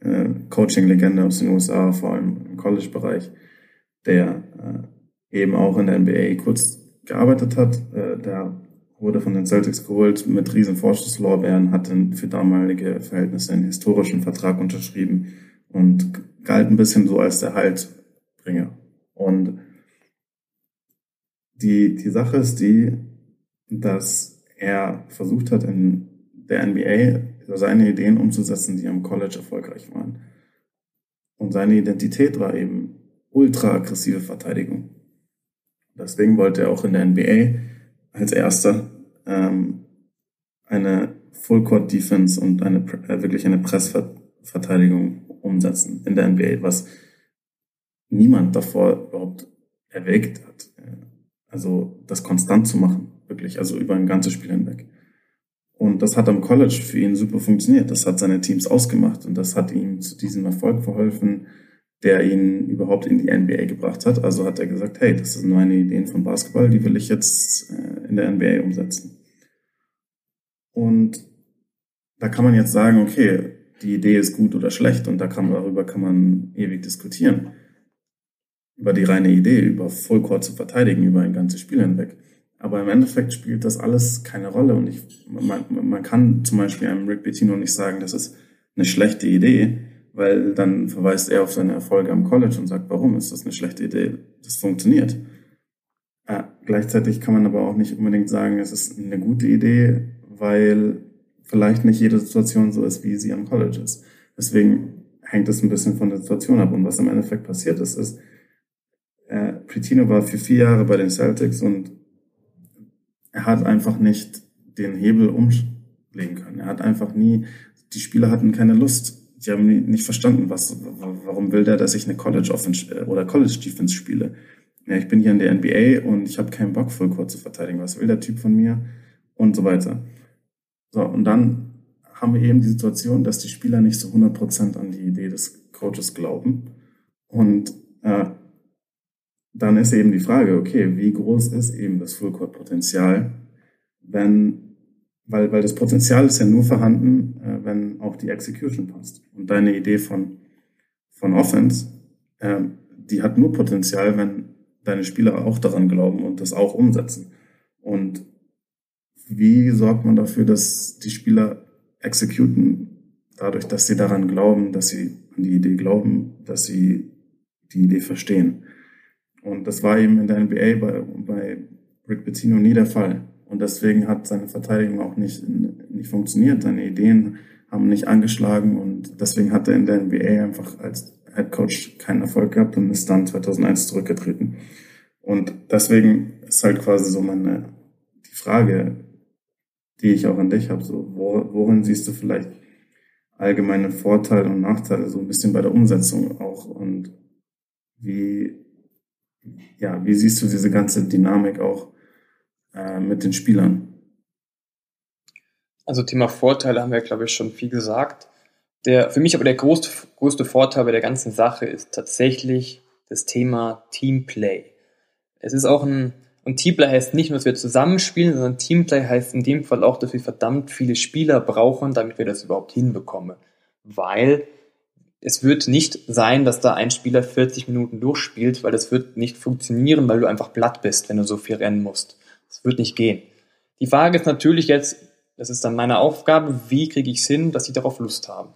Äh, Coaching-Legende aus den USA, vor allem im College-Bereich, der äh, eben auch in der NBA kurz gearbeitet hat. Äh, der wurde von den Celtics geholt mit riesen Vorschusslorbeeren, hat dann für damalige Verhältnisse einen historischen Vertrag unterschrieben und galt ein bisschen so als der Haltbringer. Und die, die Sache ist die, dass er versucht hat, in der NBA seine Ideen umzusetzen, die am College erfolgreich waren. Und seine Identität war eben ultra aggressive Verteidigung. Deswegen wollte er auch in der NBA als erster ähm, eine Full Court Defense und eine äh, wirklich eine Pressverteidigung umsetzen in der NBA, was niemand davor überhaupt erwägt hat. Also das konstant zu machen, wirklich, also über ein ganzes Spiel hinweg. Und das hat am College für ihn super funktioniert. Das hat seine Teams ausgemacht und das hat ihm zu diesem Erfolg verholfen, der ihn überhaupt in die NBA gebracht hat. Also hat er gesagt, hey, das sind meine Ideen von Basketball, die will ich jetzt äh, in der NBA umsetzen. Und da kann man jetzt sagen, okay, die Idee ist gut oder schlecht und da kann, darüber kann man ewig diskutieren. Über die reine Idee, über Fullcourt zu verteidigen, über ein ganzes Spiel hinweg. Aber im Endeffekt spielt das alles keine Rolle und ich, man, man kann zum Beispiel einem Rick Bettino nicht sagen, das ist eine schlechte Idee, weil dann verweist er auf seine Erfolge am College und sagt, warum ist das eine schlechte Idee? Das funktioniert. Äh, gleichzeitig kann man aber auch nicht unbedingt sagen, es ist eine gute Idee, weil vielleicht nicht jede Situation so ist, wie sie am College ist. Deswegen hängt es ein bisschen von der Situation ab. Und was im Endeffekt passiert ist, ist, äh, Pritino war für vier Jahre bei den Celtics und er hat einfach nicht den Hebel umlegen können. Er hat einfach nie, die Spieler hatten keine Lust die haben nicht verstanden, was, warum will der, dass ich eine College Offense äh, oder College Defense spiele. Ja, ich bin hier in der NBA und ich habe keinen Bock, Fullcourt zu verteidigen. Was will der Typ von mir? Und so weiter. So, und dann haben wir eben die Situation, dass die Spieler nicht so 100% an die Idee des Coaches glauben. Und äh, dann ist eben die Frage, okay, wie groß ist eben das Fullcourt-Potenzial, wenn weil, weil das Potenzial ist ja nur vorhanden, äh, wenn auch die Execution passt. Und deine Idee von, von Offense, äh, die hat nur Potenzial, wenn deine Spieler auch daran glauben und das auch umsetzen. Und wie sorgt man dafür, dass die Spieler executen, dadurch, dass sie daran glauben, dass sie an die Idee glauben, dass sie die Idee verstehen. Und das war eben in der NBA bei, bei Rick Bettino nie der Fall. Und deswegen hat seine Verteidigung auch nicht, nicht funktioniert. Seine Ideen haben nicht angeschlagen und deswegen hat er in der NBA einfach als Head Coach keinen Erfolg gehabt und ist dann 2001 zurückgetreten. Und deswegen ist halt quasi so meine, die Frage, die ich auch an dich habe, so, worin siehst du vielleicht allgemeine Vorteile und Nachteile so ein bisschen bei der Umsetzung auch und wie, ja, wie siehst du diese ganze Dynamik auch äh, mit den Spielern? Also Thema Vorteile haben wir, glaube ich, schon viel gesagt. Der, für mich aber der größte, größte Vorteil bei der ganzen Sache ist tatsächlich das Thema Teamplay. Es ist auch ein, und Teamplay heißt nicht nur, dass wir zusammenspielen, sondern Teamplay heißt in dem Fall auch, dass wir verdammt viele Spieler brauchen, damit wir das überhaupt hinbekommen. Weil es wird nicht sein, dass da ein Spieler 40 Minuten durchspielt, weil das wird nicht funktionieren, weil du einfach platt bist, wenn du so viel rennen musst. Das wird nicht gehen. Die Frage ist natürlich jetzt, das ist dann meine Aufgabe, wie kriege ich es hin, dass sie darauf Lust haben.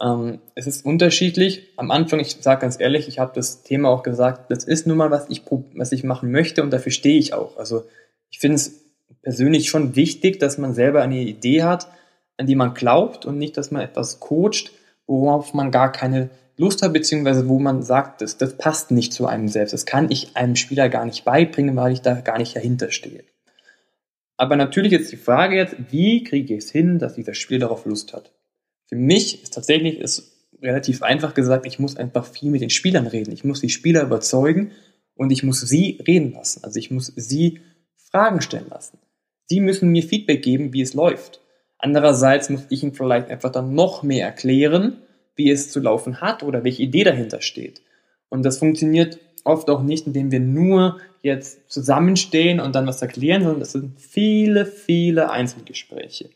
Ähm, es ist unterschiedlich. Am Anfang, ich sage ganz ehrlich, ich habe das Thema auch gesagt, das ist nun mal, was ich, was ich machen möchte und dafür stehe ich auch. Also ich finde es persönlich schon wichtig, dass man selber eine Idee hat, an die man glaubt und nicht, dass man etwas coacht, worauf man gar keine Lust hat, beziehungsweise wo man sagt, das, das passt nicht zu einem selbst. Das kann ich einem Spieler gar nicht beibringen, weil ich da gar nicht dahinter stehe. Aber natürlich ist die Frage jetzt, wie kriege ich es hin, dass dieser Spieler darauf Lust hat? Für mich ist tatsächlich ist relativ einfach gesagt, ich muss einfach viel mit den Spielern reden. Ich muss die Spieler überzeugen und ich muss sie reden lassen. Also ich muss sie Fragen stellen lassen. Sie müssen mir Feedback geben, wie es läuft. Andererseits muss ich ihnen vielleicht einfach dann noch mehr erklären, wie es zu laufen hat oder welche Idee dahinter steht. Und das funktioniert oft auch nicht, indem wir nur jetzt zusammenstehen und dann was erklären, sondern das sind viele, viele Einzelgespräche.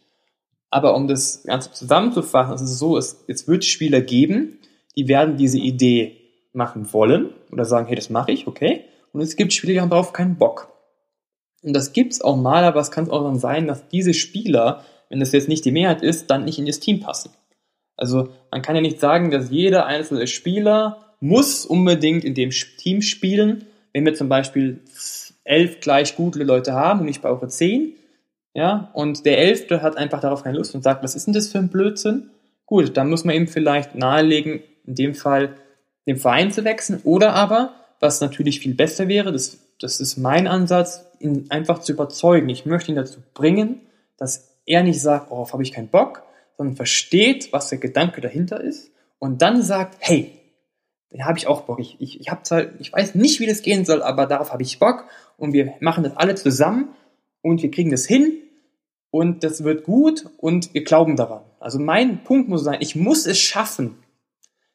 Aber um das Ganze zusammenzufassen, ist es so, es, es wird Spieler geben, die werden diese Idee machen wollen oder sagen, hey, das mache ich, okay. Und es gibt Spieler, die haben darauf keinen Bock. Und das gibt's auch mal, aber es kann auch dann sein, dass diese Spieler, wenn das jetzt nicht die Mehrheit ist, dann nicht in das Team passen. Also man kann ja nicht sagen, dass jeder einzelne Spieler muss unbedingt in dem Team spielen. Wenn wir zum Beispiel elf gleich gute Leute haben und ich brauche zehn. Ja, und der Elfte hat einfach darauf keine Lust und sagt, was ist denn das für ein Blödsinn? Gut, dann muss man eben vielleicht nahelegen, in dem Fall den Verein zu wechseln oder aber, was natürlich viel besser wäre, das, das ist mein Ansatz, ihn einfach zu überzeugen. Ich möchte ihn dazu bringen, dass er nicht sagt, worauf habe ich keinen Bock, sondern versteht, was der Gedanke dahinter ist und dann sagt, hey, da habe ich auch Bock. Ich, ich, ich, zwar, ich weiß nicht, wie das gehen soll, aber darauf habe ich Bock und wir machen das alle zusammen und wir kriegen das hin und das wird gut und wir glauben daran. Also mein Punkt muss sein, ich muss es schaffen,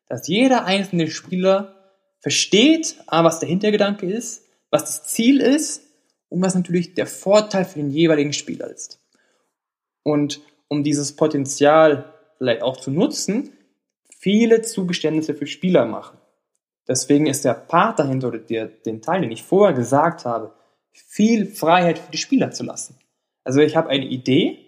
dass jeder einzelne Spieler versteht, was der Hintergedanke ist, was das Ziel ist und was natürlich der Vorteil für den jeweiligen Spieler ist. Und um dieses Potenzial vielleicht auch zu nutzen, viele Zugeständnisse für Spieler machen. Deswegen ist der Part dahinter oder der, den Teil, den ich vorher gesagt habe, viel Freiheit für die Spieler zu lassen. Also ich habe eine Idee,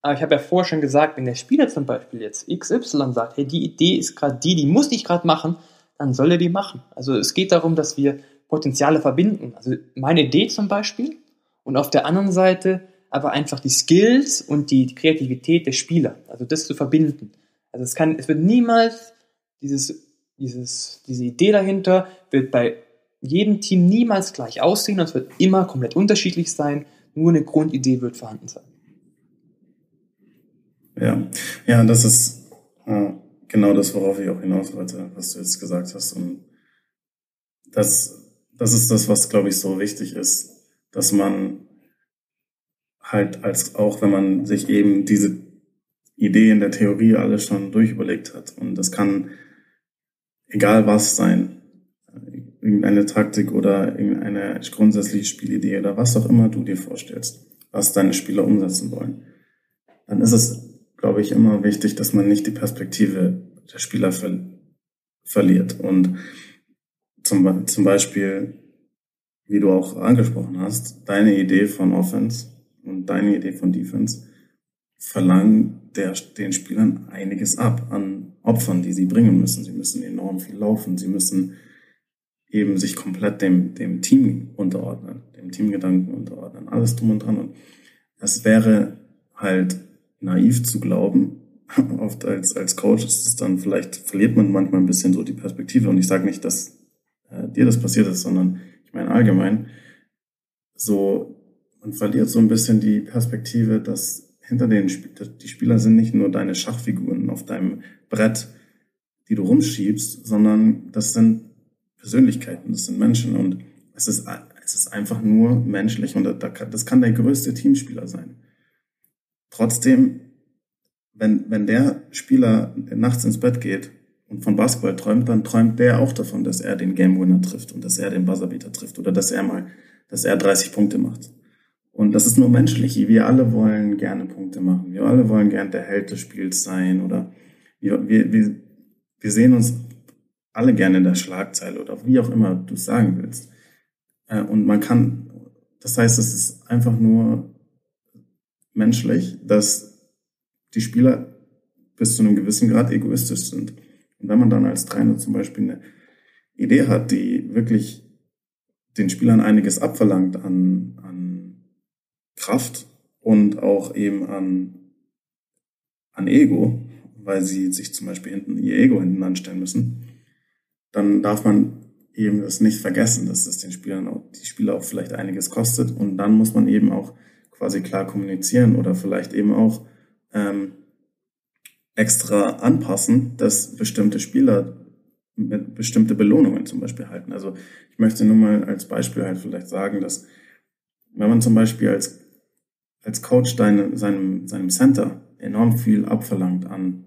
aber ich habe ja vorher schon gesagt, wenn der Spieler zum Beispiel jetzt XY sagt, hey, die Idee ist gerade die, die muss ich gerade machen, dann soll er die machen. Also es geht darum, dass wir Potenziale verbinden. Also meine Idee zum Beispiel und auf der anderen Seite aber einfach die Skills und die Kreativität der Spieler. Also das zu verbinden. Also es kann, es wird niemals dieses, dieses, diese Idee dahinter wird bei jedem Team niemals gleich aussehen, es wird immer komplett unterschiedlich sein. Nur eine Grundidee wird vorhanden sein. Ja, ja, das ist äh, genau das, worauf ich auch hinaus wollte, was du jetzt gesagt hast. Und das, das ist das, was, glaube ich, so wichtig ist, dass man halt als auch, wenn man sich eben diese Idee in der Theorie alles schon durchüberlegt hat. Und das kann egal was sein, irgendeine Taktik oder irgendeine grundsätzliche Spielidee oder was auch immer du dir vorstellst, was deine Spieler umsetzen wollen. Dann ist es glaube ich, immer wichtig, dass man nicht die Perspektive der Spieler ver verliert. Und zum, zum Beispiel, wie du auch angesprochen hast, deine Idee von Offense und deine Idee von Defense verlangen der, den Spielern einiges ab an Opfern, die sie bringen müssen. Sie müssen enorm viel laufen. Sie müssen eben sich komplett dem, dem Team unterordnen, dem Teamgedanken unterordnen, alles drum und dran. Und es wäre halt naiv zu glauben. [LAUGHS] Oft als, als Coach ist es dann, vielleicht verliert man manchmal ein bisschen so die Perspektive. Und ich sage nicht, dass äh, dir das passiert ist, sondern ich meine allgemein, so, man verliert so ein bisschen die Perspektive, dass hinter den die Spieler sind nicht nur deine Schachfiguren auf deinem Brett, die du rumschiebst, sondern das sind Persönlichkeiten, das sind Menschen und es ist, es ist einfach nur menschlich und das kann der größte Teamspieler sein. Trotzdem, wenn, wenn der Spieler nachts ins Bett geht und von Basketball träumt, dann träumt der auch davon, dass er den Game Winner trifft und dass er den Buzzerbeater trifft oder dass er mal, dass er 30 Punkte macht. Und das ist nur menschlich. Wir alle wollen gerne Punkte machen. Wir alle wollen gerne der Held des Spiels sein oder wir, wir, wir, wir sehen uns alle gerne in der Schlagzeile oder wie auch immer du es sagen willst. Äh, und man kann, das heißt, es ist einfach nur menschlich, dass die Spieler bis zu einem gewissen Grad egoistisch sind. Und wenn man dann als Trainer zum Beispiel eine Idee hat, die wirklich den Spielern einiges abverlangt an, an Kraft und auch eben an, an Ego, weil sie sich zum Beispiel hinten ihr Ego hinten anstellen müssen, dann darf man eben das nicht vergessen, dass es den Spielern auch, die Spieler auch vielleicht einiges kostet. Und dann muss man eben auch quasi klar kommunizieren oder vielleicht eben auch ähm, extra anpassen, dass bestimmte Spieler mit bestimmte Belohnungen zum Beispiel halten. Also ich möchte nur mal als Beispiel halt vielleicht sagen, dass wenn man zum Beispiel als, als Coach deine, seinem, seinem Center enorm viel abverlangt an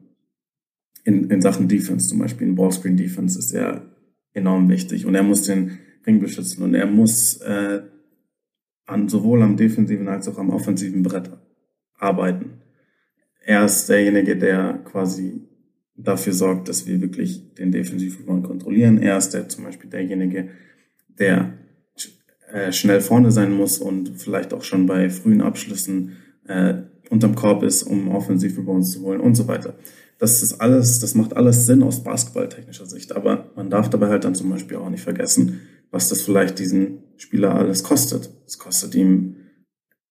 in, in Sachen Defense, zum Beispiel in Ballscreen Defense ist er enorm wichtig und er muss den Ring beschützen und er muss äh, an sowohl am defensiven als auch am offensiven Brett arbeiten. Er ist derjenige, der quasi dafür sorgt, dass wir wirklich den defensiven kontrollieren. Er ist der zum Beispiel derjenige, der äh, schnell vorne sein muss und vielleicht auch schon bei frühen Abschlüssen äh, unterm Korb ist, um offensiv uns zu holen und so weiter. Das ist alles, das macht alles Sinn aus basketballtechnischer Sicht. Aber man darf dabei halt dann zum Beispiel auch nicht vergessen, was das vielleicht diesen Spieler alles kostet. Es kostet ihm,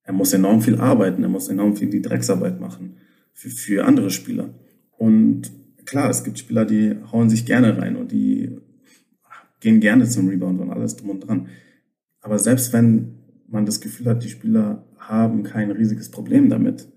er muss enorm viel arbeiten, er muss enorm viel die Drecksarbeit machen für, für andere Spieler. Und klar, es gibt Spieler, die hauen sich gerne rein und die gehen gerne zum Rebound und alles drum und dran. Aber selbst wenn man das Gefühl hat, die Spieler haben kein riesiges Problem damit,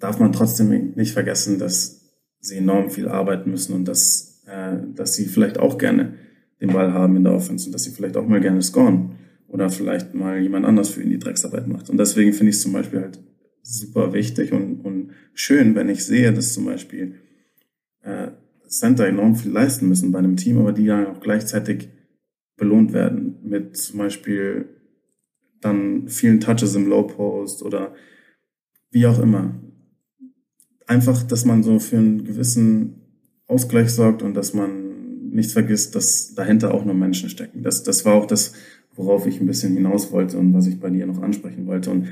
darf man trotzdem nicht vergessen, dass sie enorm viel arbeiten müssen und dass, äh, dass sie vielleicht auch gerne den Ball haben in der Offense und dass sie vielleicht auch mal gerne scoren oder vielleicht mal jemand anders für ihn die Drecksarbeit macht. Und deswegen finde ich es zum Beispiel halt super wichtig und, und schön, wenn ich sehe, dass zum Beispiel äh, Center enorm viel leisten müssen bei einem Team, aber die dann auch gleichzeitig belohnt werden mit zum Beispiel dann vielen Touches im Low Post oder wie auch immer. Einfach, dass man so für einen gewissen Ausgleich sorgt und dass man nicht vergisst, dass dahinter auch nur Menschen stecken. Das, das war auch das, worauf ich ein bisschen hinaus wollte und was ich bei dir noch ansprechen wollte. Und,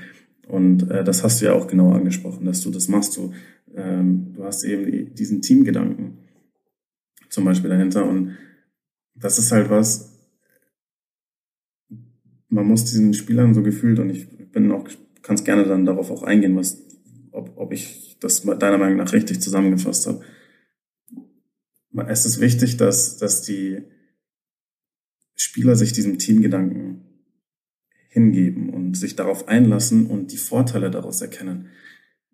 und äh, das hast du ja auch genau angesprochen, dass du das machst. Du, ähm, du hast eben die, diesen Teamgedanken zum Beispiel dahinter. Und das ist halt was, man muss diesen Spielern so gefühlt, und ich bin auch, kann gerne dann darauf auch eingehen, was, ob, ob ich das deiner Meinung nach richtig zusammengefasst habe. Es ist wichtig, dass, dass die Spieler sich diesem Teamgedanken hingeben und sich darauf einlassen und die Vorteile daraus erkennen.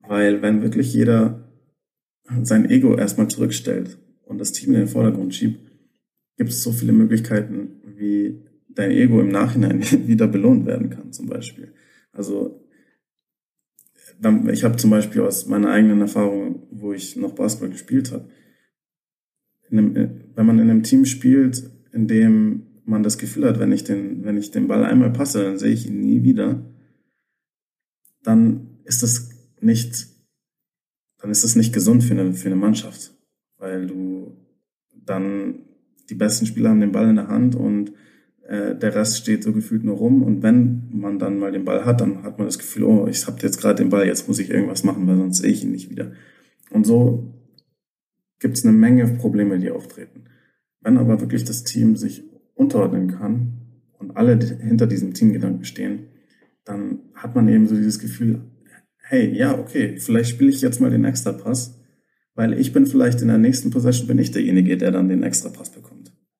Weil wenn wirklich jeder sein Ego erstmal zurückstellt und das Team in den Vordergrund schiebt, gibt es so viele Möglichkeiten, wie dein Ego im Nachhinein [LAUGHS] wieder belohnt werden kann, zum Beispiel. Also ich habe zum Beispiel aus meiner eigenen Erfahrung, wo ich noch Basketball gespielt habe, wenn man in einem Team spielt, in dem man das Gefühl hat, wenn ich den, wenn ich den Ball einmal passe, dann sehe ich ihn nie wieder, dann ist das nicht, dann ist das nicht gesund für eine, für eine Mannschaft, weil du dann die besten Spieler haben den Ball in der Hand und äh, der Rest steht so gefühlt nur rum und wenn man dann mal den Ball hat, dann hat man das Gefühl, oh, ich habe jetzt gerade den Ball, jetzt muss ich irgendwas machen, weil sonst sehe ich ihn nicht wieder. Und so gibt es eine Menge Probleme, die auftreten. Wenn aber wirklich das Team sich unterordnen kann und alle hinter diesem Teamgedanken stehen, dann hat man eben so dieses Gefühl, hey, ja, okay, vielleicht spiele ich jetzt mal den Extrapass, weil ich bin vielleicht in der nächsten Possession bin ich derjenige, der dann den Extrapass bekommt.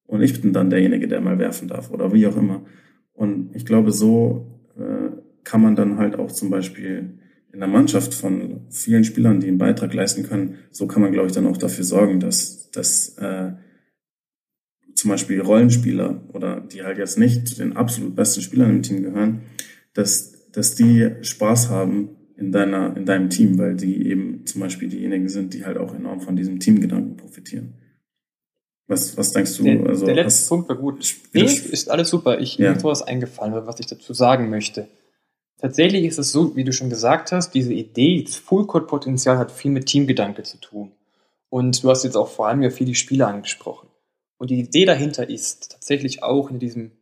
Und ich bin dann derjenige, der mal werfen darf oder wie auch immer. Und ich glaube, so äh, kann man dann halt auch zum Beispiel in der Mannschaft von vielen Spielern, die einen Beitrag leisten können, so kann man, glaube ich, dann auch dafür sorgen, dass, dass äh, zum Beispiel Rollenspieler oder die halt jetzt nicht zu den absolut besten Spielern im Team gehören, dass, dass die Spaß haben in deiner, in deinem Team, weil die eben zum Beispiel diejenigen sind, die halt auch enorm von diesem Teamgedanken profitieren. Was, was denkst du? Der, also, der letzte Punkt war gut. Nee, ist alles super. Ich, ja. Mir ist was eingefallen, was ich dazu sagen möchte. Tatsächlich ist es so, wie du schon gesagt hast, diese Idee, das Full-Code-Potenzial hat viel mit Teamgedanke zu tun. Und du hast jetzt auch vor allem ja viel die Spieler angesprochen. Und die Idee dahinter ist tatsächlich auch in diesem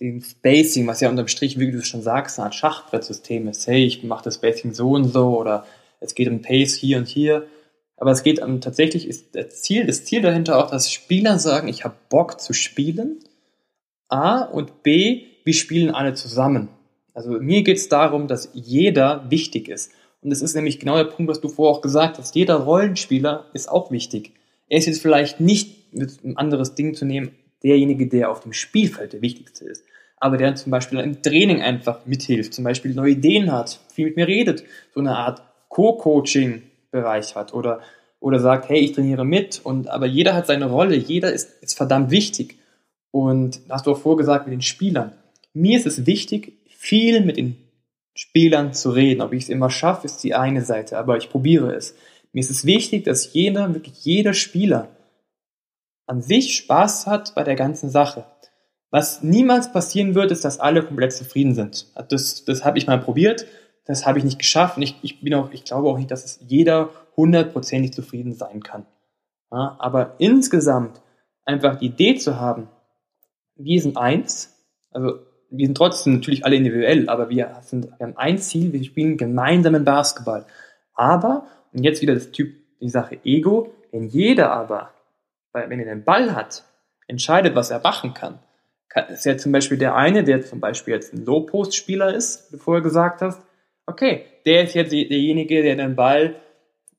dem Spacing, was ja unterm Strich, wie du schon sagst, eine Art Schachbrettsystem ist. Hey, ich mache das Spacing so und so oder es geht um Pace hier und hier. Aber es geht um, tatsächlich ist das Ziel, das Ziel dahinter auch, dass Spieler sagen, ich habe Bock zu spielen. A und B, wir spielen alle zusammen. Also mir geht es darum, dass jeder wichtig ist. Und das ist nämlich genau der Punkt, was du vorher auch gesagt hast. Jeder Rollenspieler ist auch wichtig. Er ist jetzt vielleicht nicht, mit ein anderes Ding zu nehmen, derjenige, der auf dem Spielfeld der wichtigste ist. Aber der zum Beispiel im Training einfach mithilft, zum Beispiel neue Ideen hat, viel mit mir redet, so eine Art Co-Coaching Bereich hat oder, oder sagt, hey, ich trainiere mit und aber jeder hat seine Rolle, jeder ist, ist verdammt wichtig. Und hast du auch vorgesagt mit den Spielern. Mir ist es wichtig, viel mit den Spielern zu reden. Ob ich es immer schaffe, ist die eine Seite, aber ich probiere es. Mir ist es wichtig, dass jeder, wirklich jeder Spieler an sich Spaß hat bei der ganzen Sache. Was niemals passieren wird, ist, dass alle komplett zufrieden sind. Das, das habe ich mal probiert das habe ich nicht geschafft und ich, ich bin auch, ich glaube auch nicht, dass es jeder hundertprozentig zufrieden sein kann. Ja, aber insgesamt einfach die Idee zu haben, wir sind eins, also wir sind trotzdem natürlich alle individuell, aber wir, sind, wir haben ein Ziel, wir spielen gemeinsamen Basketball. Aber, und jetzt wieder das Typ, die Sache Ego, wenn jeder aber, wenn er den Ball hat, entscheidet, was er machen kann, ist ja zum Beispiel der eine, der zum Beispiel jetzt ein Low-Post-Spieler ist, wie du vorher gesagt hast. Okay, der ist jetzt derjenige, der den Ball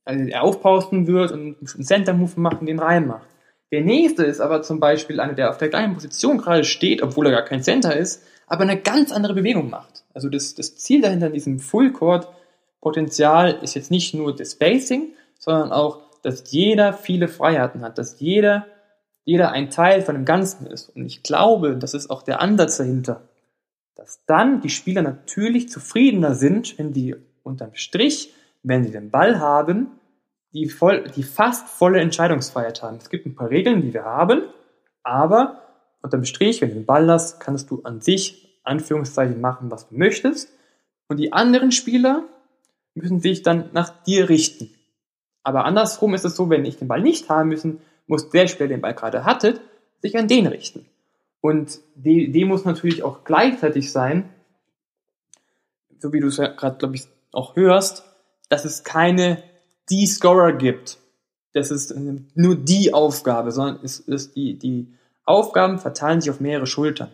also aufpausten wird und einen Center-Move macht und den reinmacht. Der nächste ist aber zum Beispiel einer, der auf der gleichen Position gerade steht, obwohl er gar kein Center ist, aber eine ganz andere Bewegung macht. Also das, das Ziel dahinter in diesem Full-Court-Potenzial ist jetzt nicht nur das Spacing, sondern auch, dass jeder viele Freiheiten hat, dass jeder jeder ein Teil von dem Ganzen ist. Und ich glaube, das ist auch der Ansatz dahinter, dass dann die Spieler natürlich zufriedener sind, wenn die unterm Strich, wenn sie den Ball haben, die, voll, die fast volle Entscheidungsfreiheit haben. Es gibt ein paar Regeln, die wir haben, aber unterm Strich, wenn du den Ball hast, kannst du an sich, Anführungszeichen, machen, was du möchtest. Und die anderen Spieler müssen sich dann nach dir richten. Aber andersrum ist es so, wenn ich den Ball nicht haben müssen, muss der Spieler, den Ball gerade hatte, sich an den richten. Und die, die muss natürlich auch gleichzeitig sein, so wie du es ja gerade, glaube ich, auch hörst, dass es keine die Scorer gibt. Das ist nur die Aufgabe, sondern es ist die, die Aufgaben verteilen sich auf mehrere Schultern.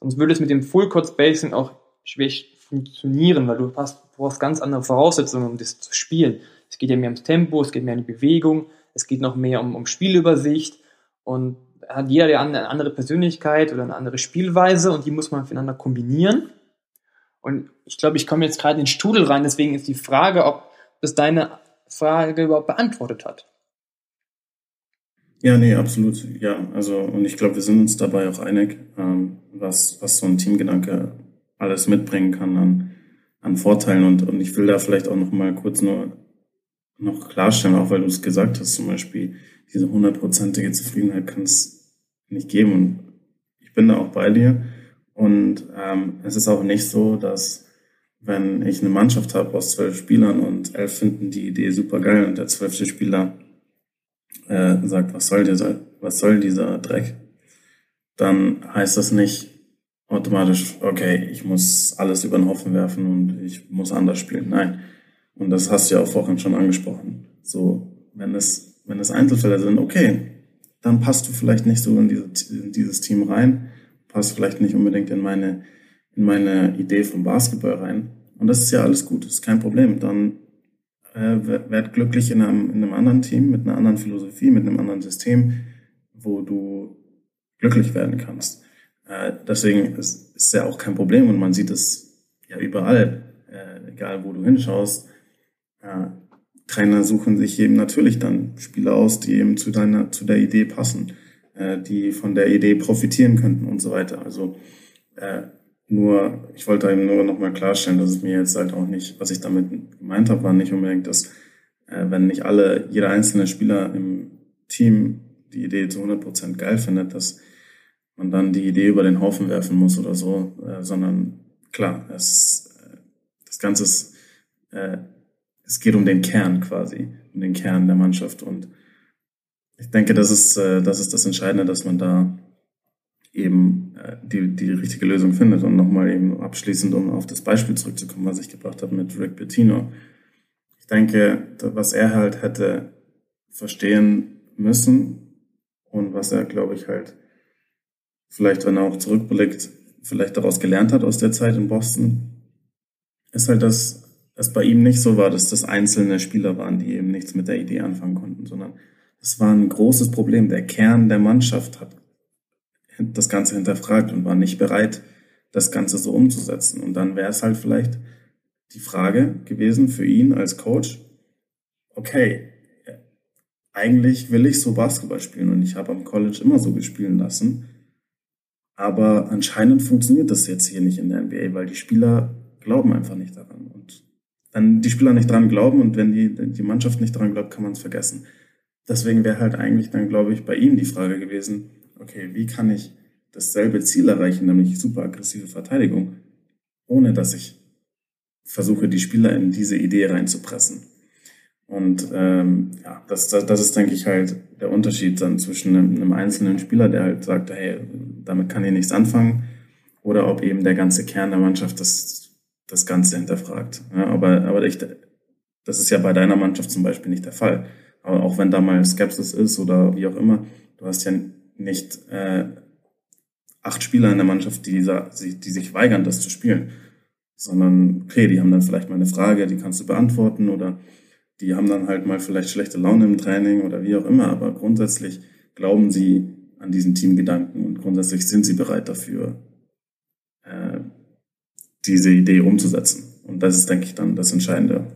Sonst würde es mit dem Full Court Spacing auch schwer funktionieren, weil du hast, brauchst ganz andere Voraussetzungen, um das zu spielen. Es geht ja mehr ums Tempo, es geht mehr um die Bewegung, es geht noch mehr um, um Spielübersicht und hat jeder eine andere Persönlichkeit oder eine andere Spielweise und die muss man miteinander kombinieren. Und ich glaube, ich komme jetzt gerade in den Studel rein, deswegen ist die Frage, ob das deine Frage überhaupt beantwortet hat. Ja, nee, absolut. Ja, also, und ich glaube, wir sind uns dabei auch einig, ähm, was, was so ein Teamgedanke alles mitbringen kann an, an Vorteilen. Und, und ich will da vielleicht auch noch mal kurz nur noch klarstellen, auch weil du es gesagt hast, zum Beispiel, diese hundertprozentige Zufriedenheit kann es nicht geben. Und ich bin da auch bei dir. Und ähm, es ist auch nicht so, dass wenn ich eine Mannschaft habe aus zwölf Spielern und elf finden die Idee super geil und der zwölfte Spieler äh, sagt, was soll dieser, was soll dieser Dreck, dann heißt das nicht automatisch, okay, ich muss alles über den Haufen werfen und ich muss anders spielen. Nein, und das hast du ja auch vorhin schon angesprochen. So, wenn es, wenn es Einzelfälle sind, okay, dann passt du vielleicht nicht so in, diese, in dieses Team rein, passt vielleicht nicht unbedingt in meine, in meine Idee vom Basketball rein. Und das ist ja alles gut, das ist kein Problem. Dann äh, werd glücklich in einem, in einem anderen Team, mit einer anderen Philosophie, mit einem anderen System, wo du glücklich werden kannst. Äh, deswegen ist es ja auch kein Problem und man sieht es ja überall, äh, egal wo du hinschaust ja, Trainer suchen sich eben natürlich dann Spieler aus, die eben zu deiner, zu der Idee passen, äh, die von der Idee profitieren könnten und so weiter. Also äh, nur, ich wollte eben nur nochmal klarstellen, dass es mir jetzt halt auch nicht, was ich damit gemeint habe, war nicht unbedingt, dass äh, wenn nicht alle, jeder einzelne Spieler im Team die Idee zu 100 Prozent geil findet, dass man dann die Idee über den Haufen werfen muss oder so, äh, sondern klar, es, äh, das Ganze ist äh, es geht um den Kern quasi, um den Kern der Mannschaft. Und ich denke, das ist, äh, das ist das Entscheidende, dass man da eben äh, die, die richtige Lösung findet. Und nochmal eben abschließend, um auf das Beispiel zurückzukommen, was ich gebracht habe mit Rick Bettino. Ich denke, was er halt hätte verstehen müssen und was er, glaube ich, halt vielleicht, wenn er auch zurückblickt, vielleicht daraus gelernt hat aus der Zeit in Boston, ist halt, dass dass bei ihm nicht so war, dass das einzelne Spieler waren, die eben nichts mit der Idee anfangen konnten, sondern es war ein großes Problem. Der Kern der Mannschaft hat das Ganze hinterfragt und war nicht bereit, das Ganze so umzusetzen. Und dann wäre es halt vielleicht die Frage gewesen für ihn als Coach, okay, eigentlich will ich so Basketball spielen und ich habe am College immer so gespielt lassen, aber anscheinend funktioniert das jetzt hier nicht in der NBA, weil die Spieler glauben einfach nicht daran. Und wenn die Spieler nicht dran glauben und wenn die, die Mannschaft nicht dran glaubt, kann man es vergessen. Deswegen wäre halt eigentlich dann, glaube ich, bei ihm die Frage gewesen, okay, wie kann ich dasselbe Ziel erreichen, nämlich super aggressive Verteidigung, ohne dass ich versuche, die Spieler in diese Idee reinzupressen. Und ähm, ja, das, das, das ist, denke ich, halt der Unterschied dann zwischen einem, einem einzelnen Spieler, der halt sagt, hey, damit kann ich nichts anfangen, oder ob eben der ganze Kern der Mannschaft das das Ganze hinterfragt. Ja, aber, aber ich, das ist ja bei deiner Mannschaft zum Beispiel nicht der Fall. Aber auch wenn da mal Skepsis ist oder wie auch immer, du hast ja nicht äh, acht Spieler in der Mannschaft, die, die sich weigern, das zu spielen. Sondern, okay, die haben dann vielleicht mal eine Frage, die kannst du beantworten oder die haben dann halt mal vielleicht schlechte Laune im Training oder wie auch immer, aber grundsätzlich glauben sie an diesen Teamgedanken und grundsätzlich sind sie bereit dafür, diese Idee umzusetzen. Und das ist, denke ich, dann das Entscheidende.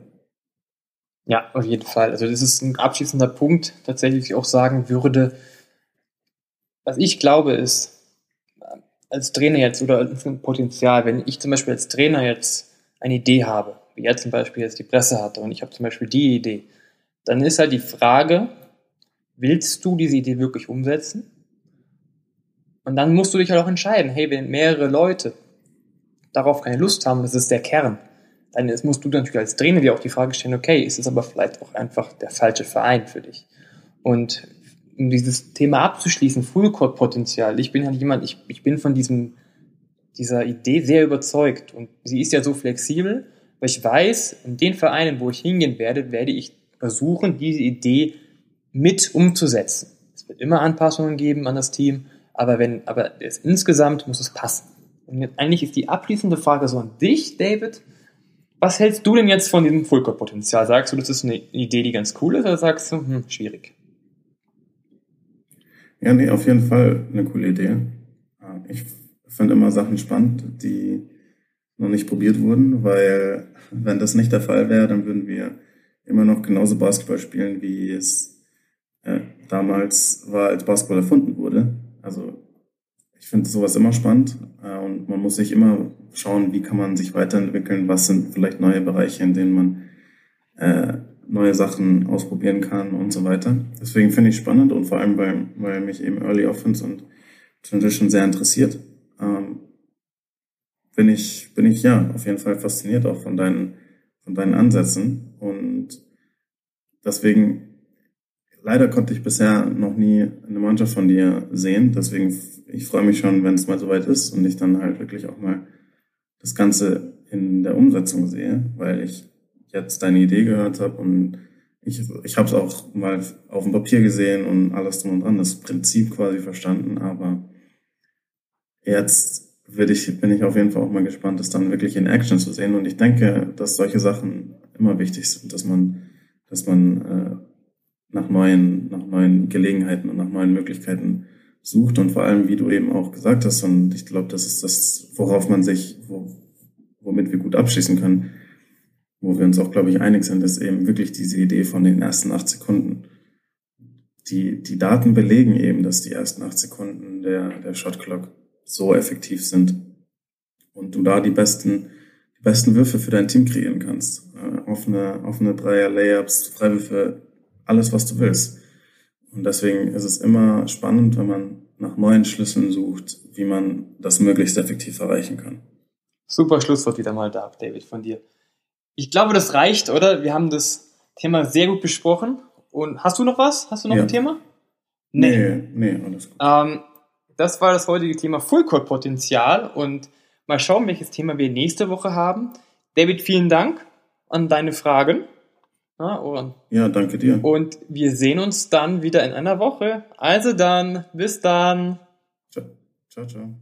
Ja, auf jeden Fall. Also das ist ein abschließender Punkt, tatsächlich ich auch sagen würde, was ich glaube ist, als Trainer jetzt oder als Potenzial, wenn ich zum Beispiel als Trainer jetzt eine Idee habe, wie er zum Beispiel jetzt die Presse hatte und ich habe zum Beispiel die Idee, dann ist halt die Frage, willst du diese Idee wirklich umsetzen? Und dann musst du dich halt auch entscheiden, hey, wenn mehrere Leute darauf keine Lust haben, das ist der Kern, dann musst du natürlich als Trainer dir auch die Frage stellen, okay, ist es aber vielleicht auch einfach der falsche Verein für dich? Und um dieses Thema abzuschließen, Full-Court-Potenzial, ich bin halt jemand, ich, ich bin von diesem, dieser Idee sehr überzeugt und sie ist ja so flexibel, weil ich weiß, in den Vereinen, wo ich hingehen werde, werde ich versuchen, diese Idee mit umzusetzen. Es wird immer Anpassungen geben an das Team, aber wenn, aber es, insgesamt muss es passen. Und eigentlich ist die abschließende Frage so an dich, David. Was hältst du denn jetzt von diesem Fullcore-Potenzial? Sagst du, das ist eine Idee, die ganz cool ist, oder sagst du, hm, schwierig? Ja, nee, auf jeden Fall eine coole Idee. Ich finde immer Sachen spannend, die noch nicht probiert wurden, weil wenn das nicht der Fall wäre, dann würden wir immer noch genauso Basketball spielen, wie es äh, damals war, als Basketball erfunden wurde. Also ich finde sowas immer spannend äh, und man muss sich immer schauen, wie kann man sich weiterentwickeln, was sind vielleicht neue Bereiche, in denen man äh, neue Sachen ausprobieren kann und so weiter. Deswegen finde ich spannend und vor allem, weil, weil mich eben Early Offense und Transition sehr interessiert, ähm, bin ich, bin ich ja auf jeden Fall fasziniert auch von deinen, von deinen Ansätzen und deswegen leider konnte ich bisher noch nie eine Mannschaft von dir sehen. Deswegen, ich freue mich schon, wenn es mal soweit ist und ich dann halt wirklich auch mal das Ganze in der Umsetzung sehe, weil ich jetzt deine Idee gehört habe und ich, ich habe es auch mal auf dem Papier gesehen und alles drum und dran, das Prinzip quasi verstanden, aber jetzt will ich, bin ich auf jeden Fall auch mal gespannt, das dann wirklich in Action zu sehen und ich denke, dass solche Sachen immer wichtig sind, dass man, dass man äh, nach neuen, nach neuen Gelegenheiten und nach neuen Möglichkeiten sucht und vor allem, wie du eben auch gesagt hast, und ich glaube, das ist das, worauf man sich, wo, womit wir gut abschließen können, wo wir uns auch, glaube ich, einig sind, ist eben wirklich diese Idee von den ersten acht Sekunden. Die, die Daten belegen eben, dass die ersten acht Sekunden der, der Shot Clock so effektiv sind und du da die besten, die besten Würfe für dein Team kreieren kannst. Äh, offene, offene Dreier, Layups, Freiwürfe, alles, was du willst. Und deswegen ist es immer spannend, wenn man nach neuen Schlüsseln sucht, wie man das möglichst effektiv erreichen kann. Super Schlusswort wieder mal da, David, von dir. Ich glaube, das reicht, oder? Wir haben das Thema sehr gut besprochen. Und hast du noch was? Hast du noch ja. ein Thema? Nee, nee, nee alles gut. Ähm, das war das heutige Thema Fullcore-Potenzial und mal schauen, welches Thema wir nächste Woche haben. David, vielen Dank an deine Fragen. Ja, ja, danke dir. Und wir sehen uns dann wieder in einer Woche. Also dann, bis dann. Ciao, ciao. ciao.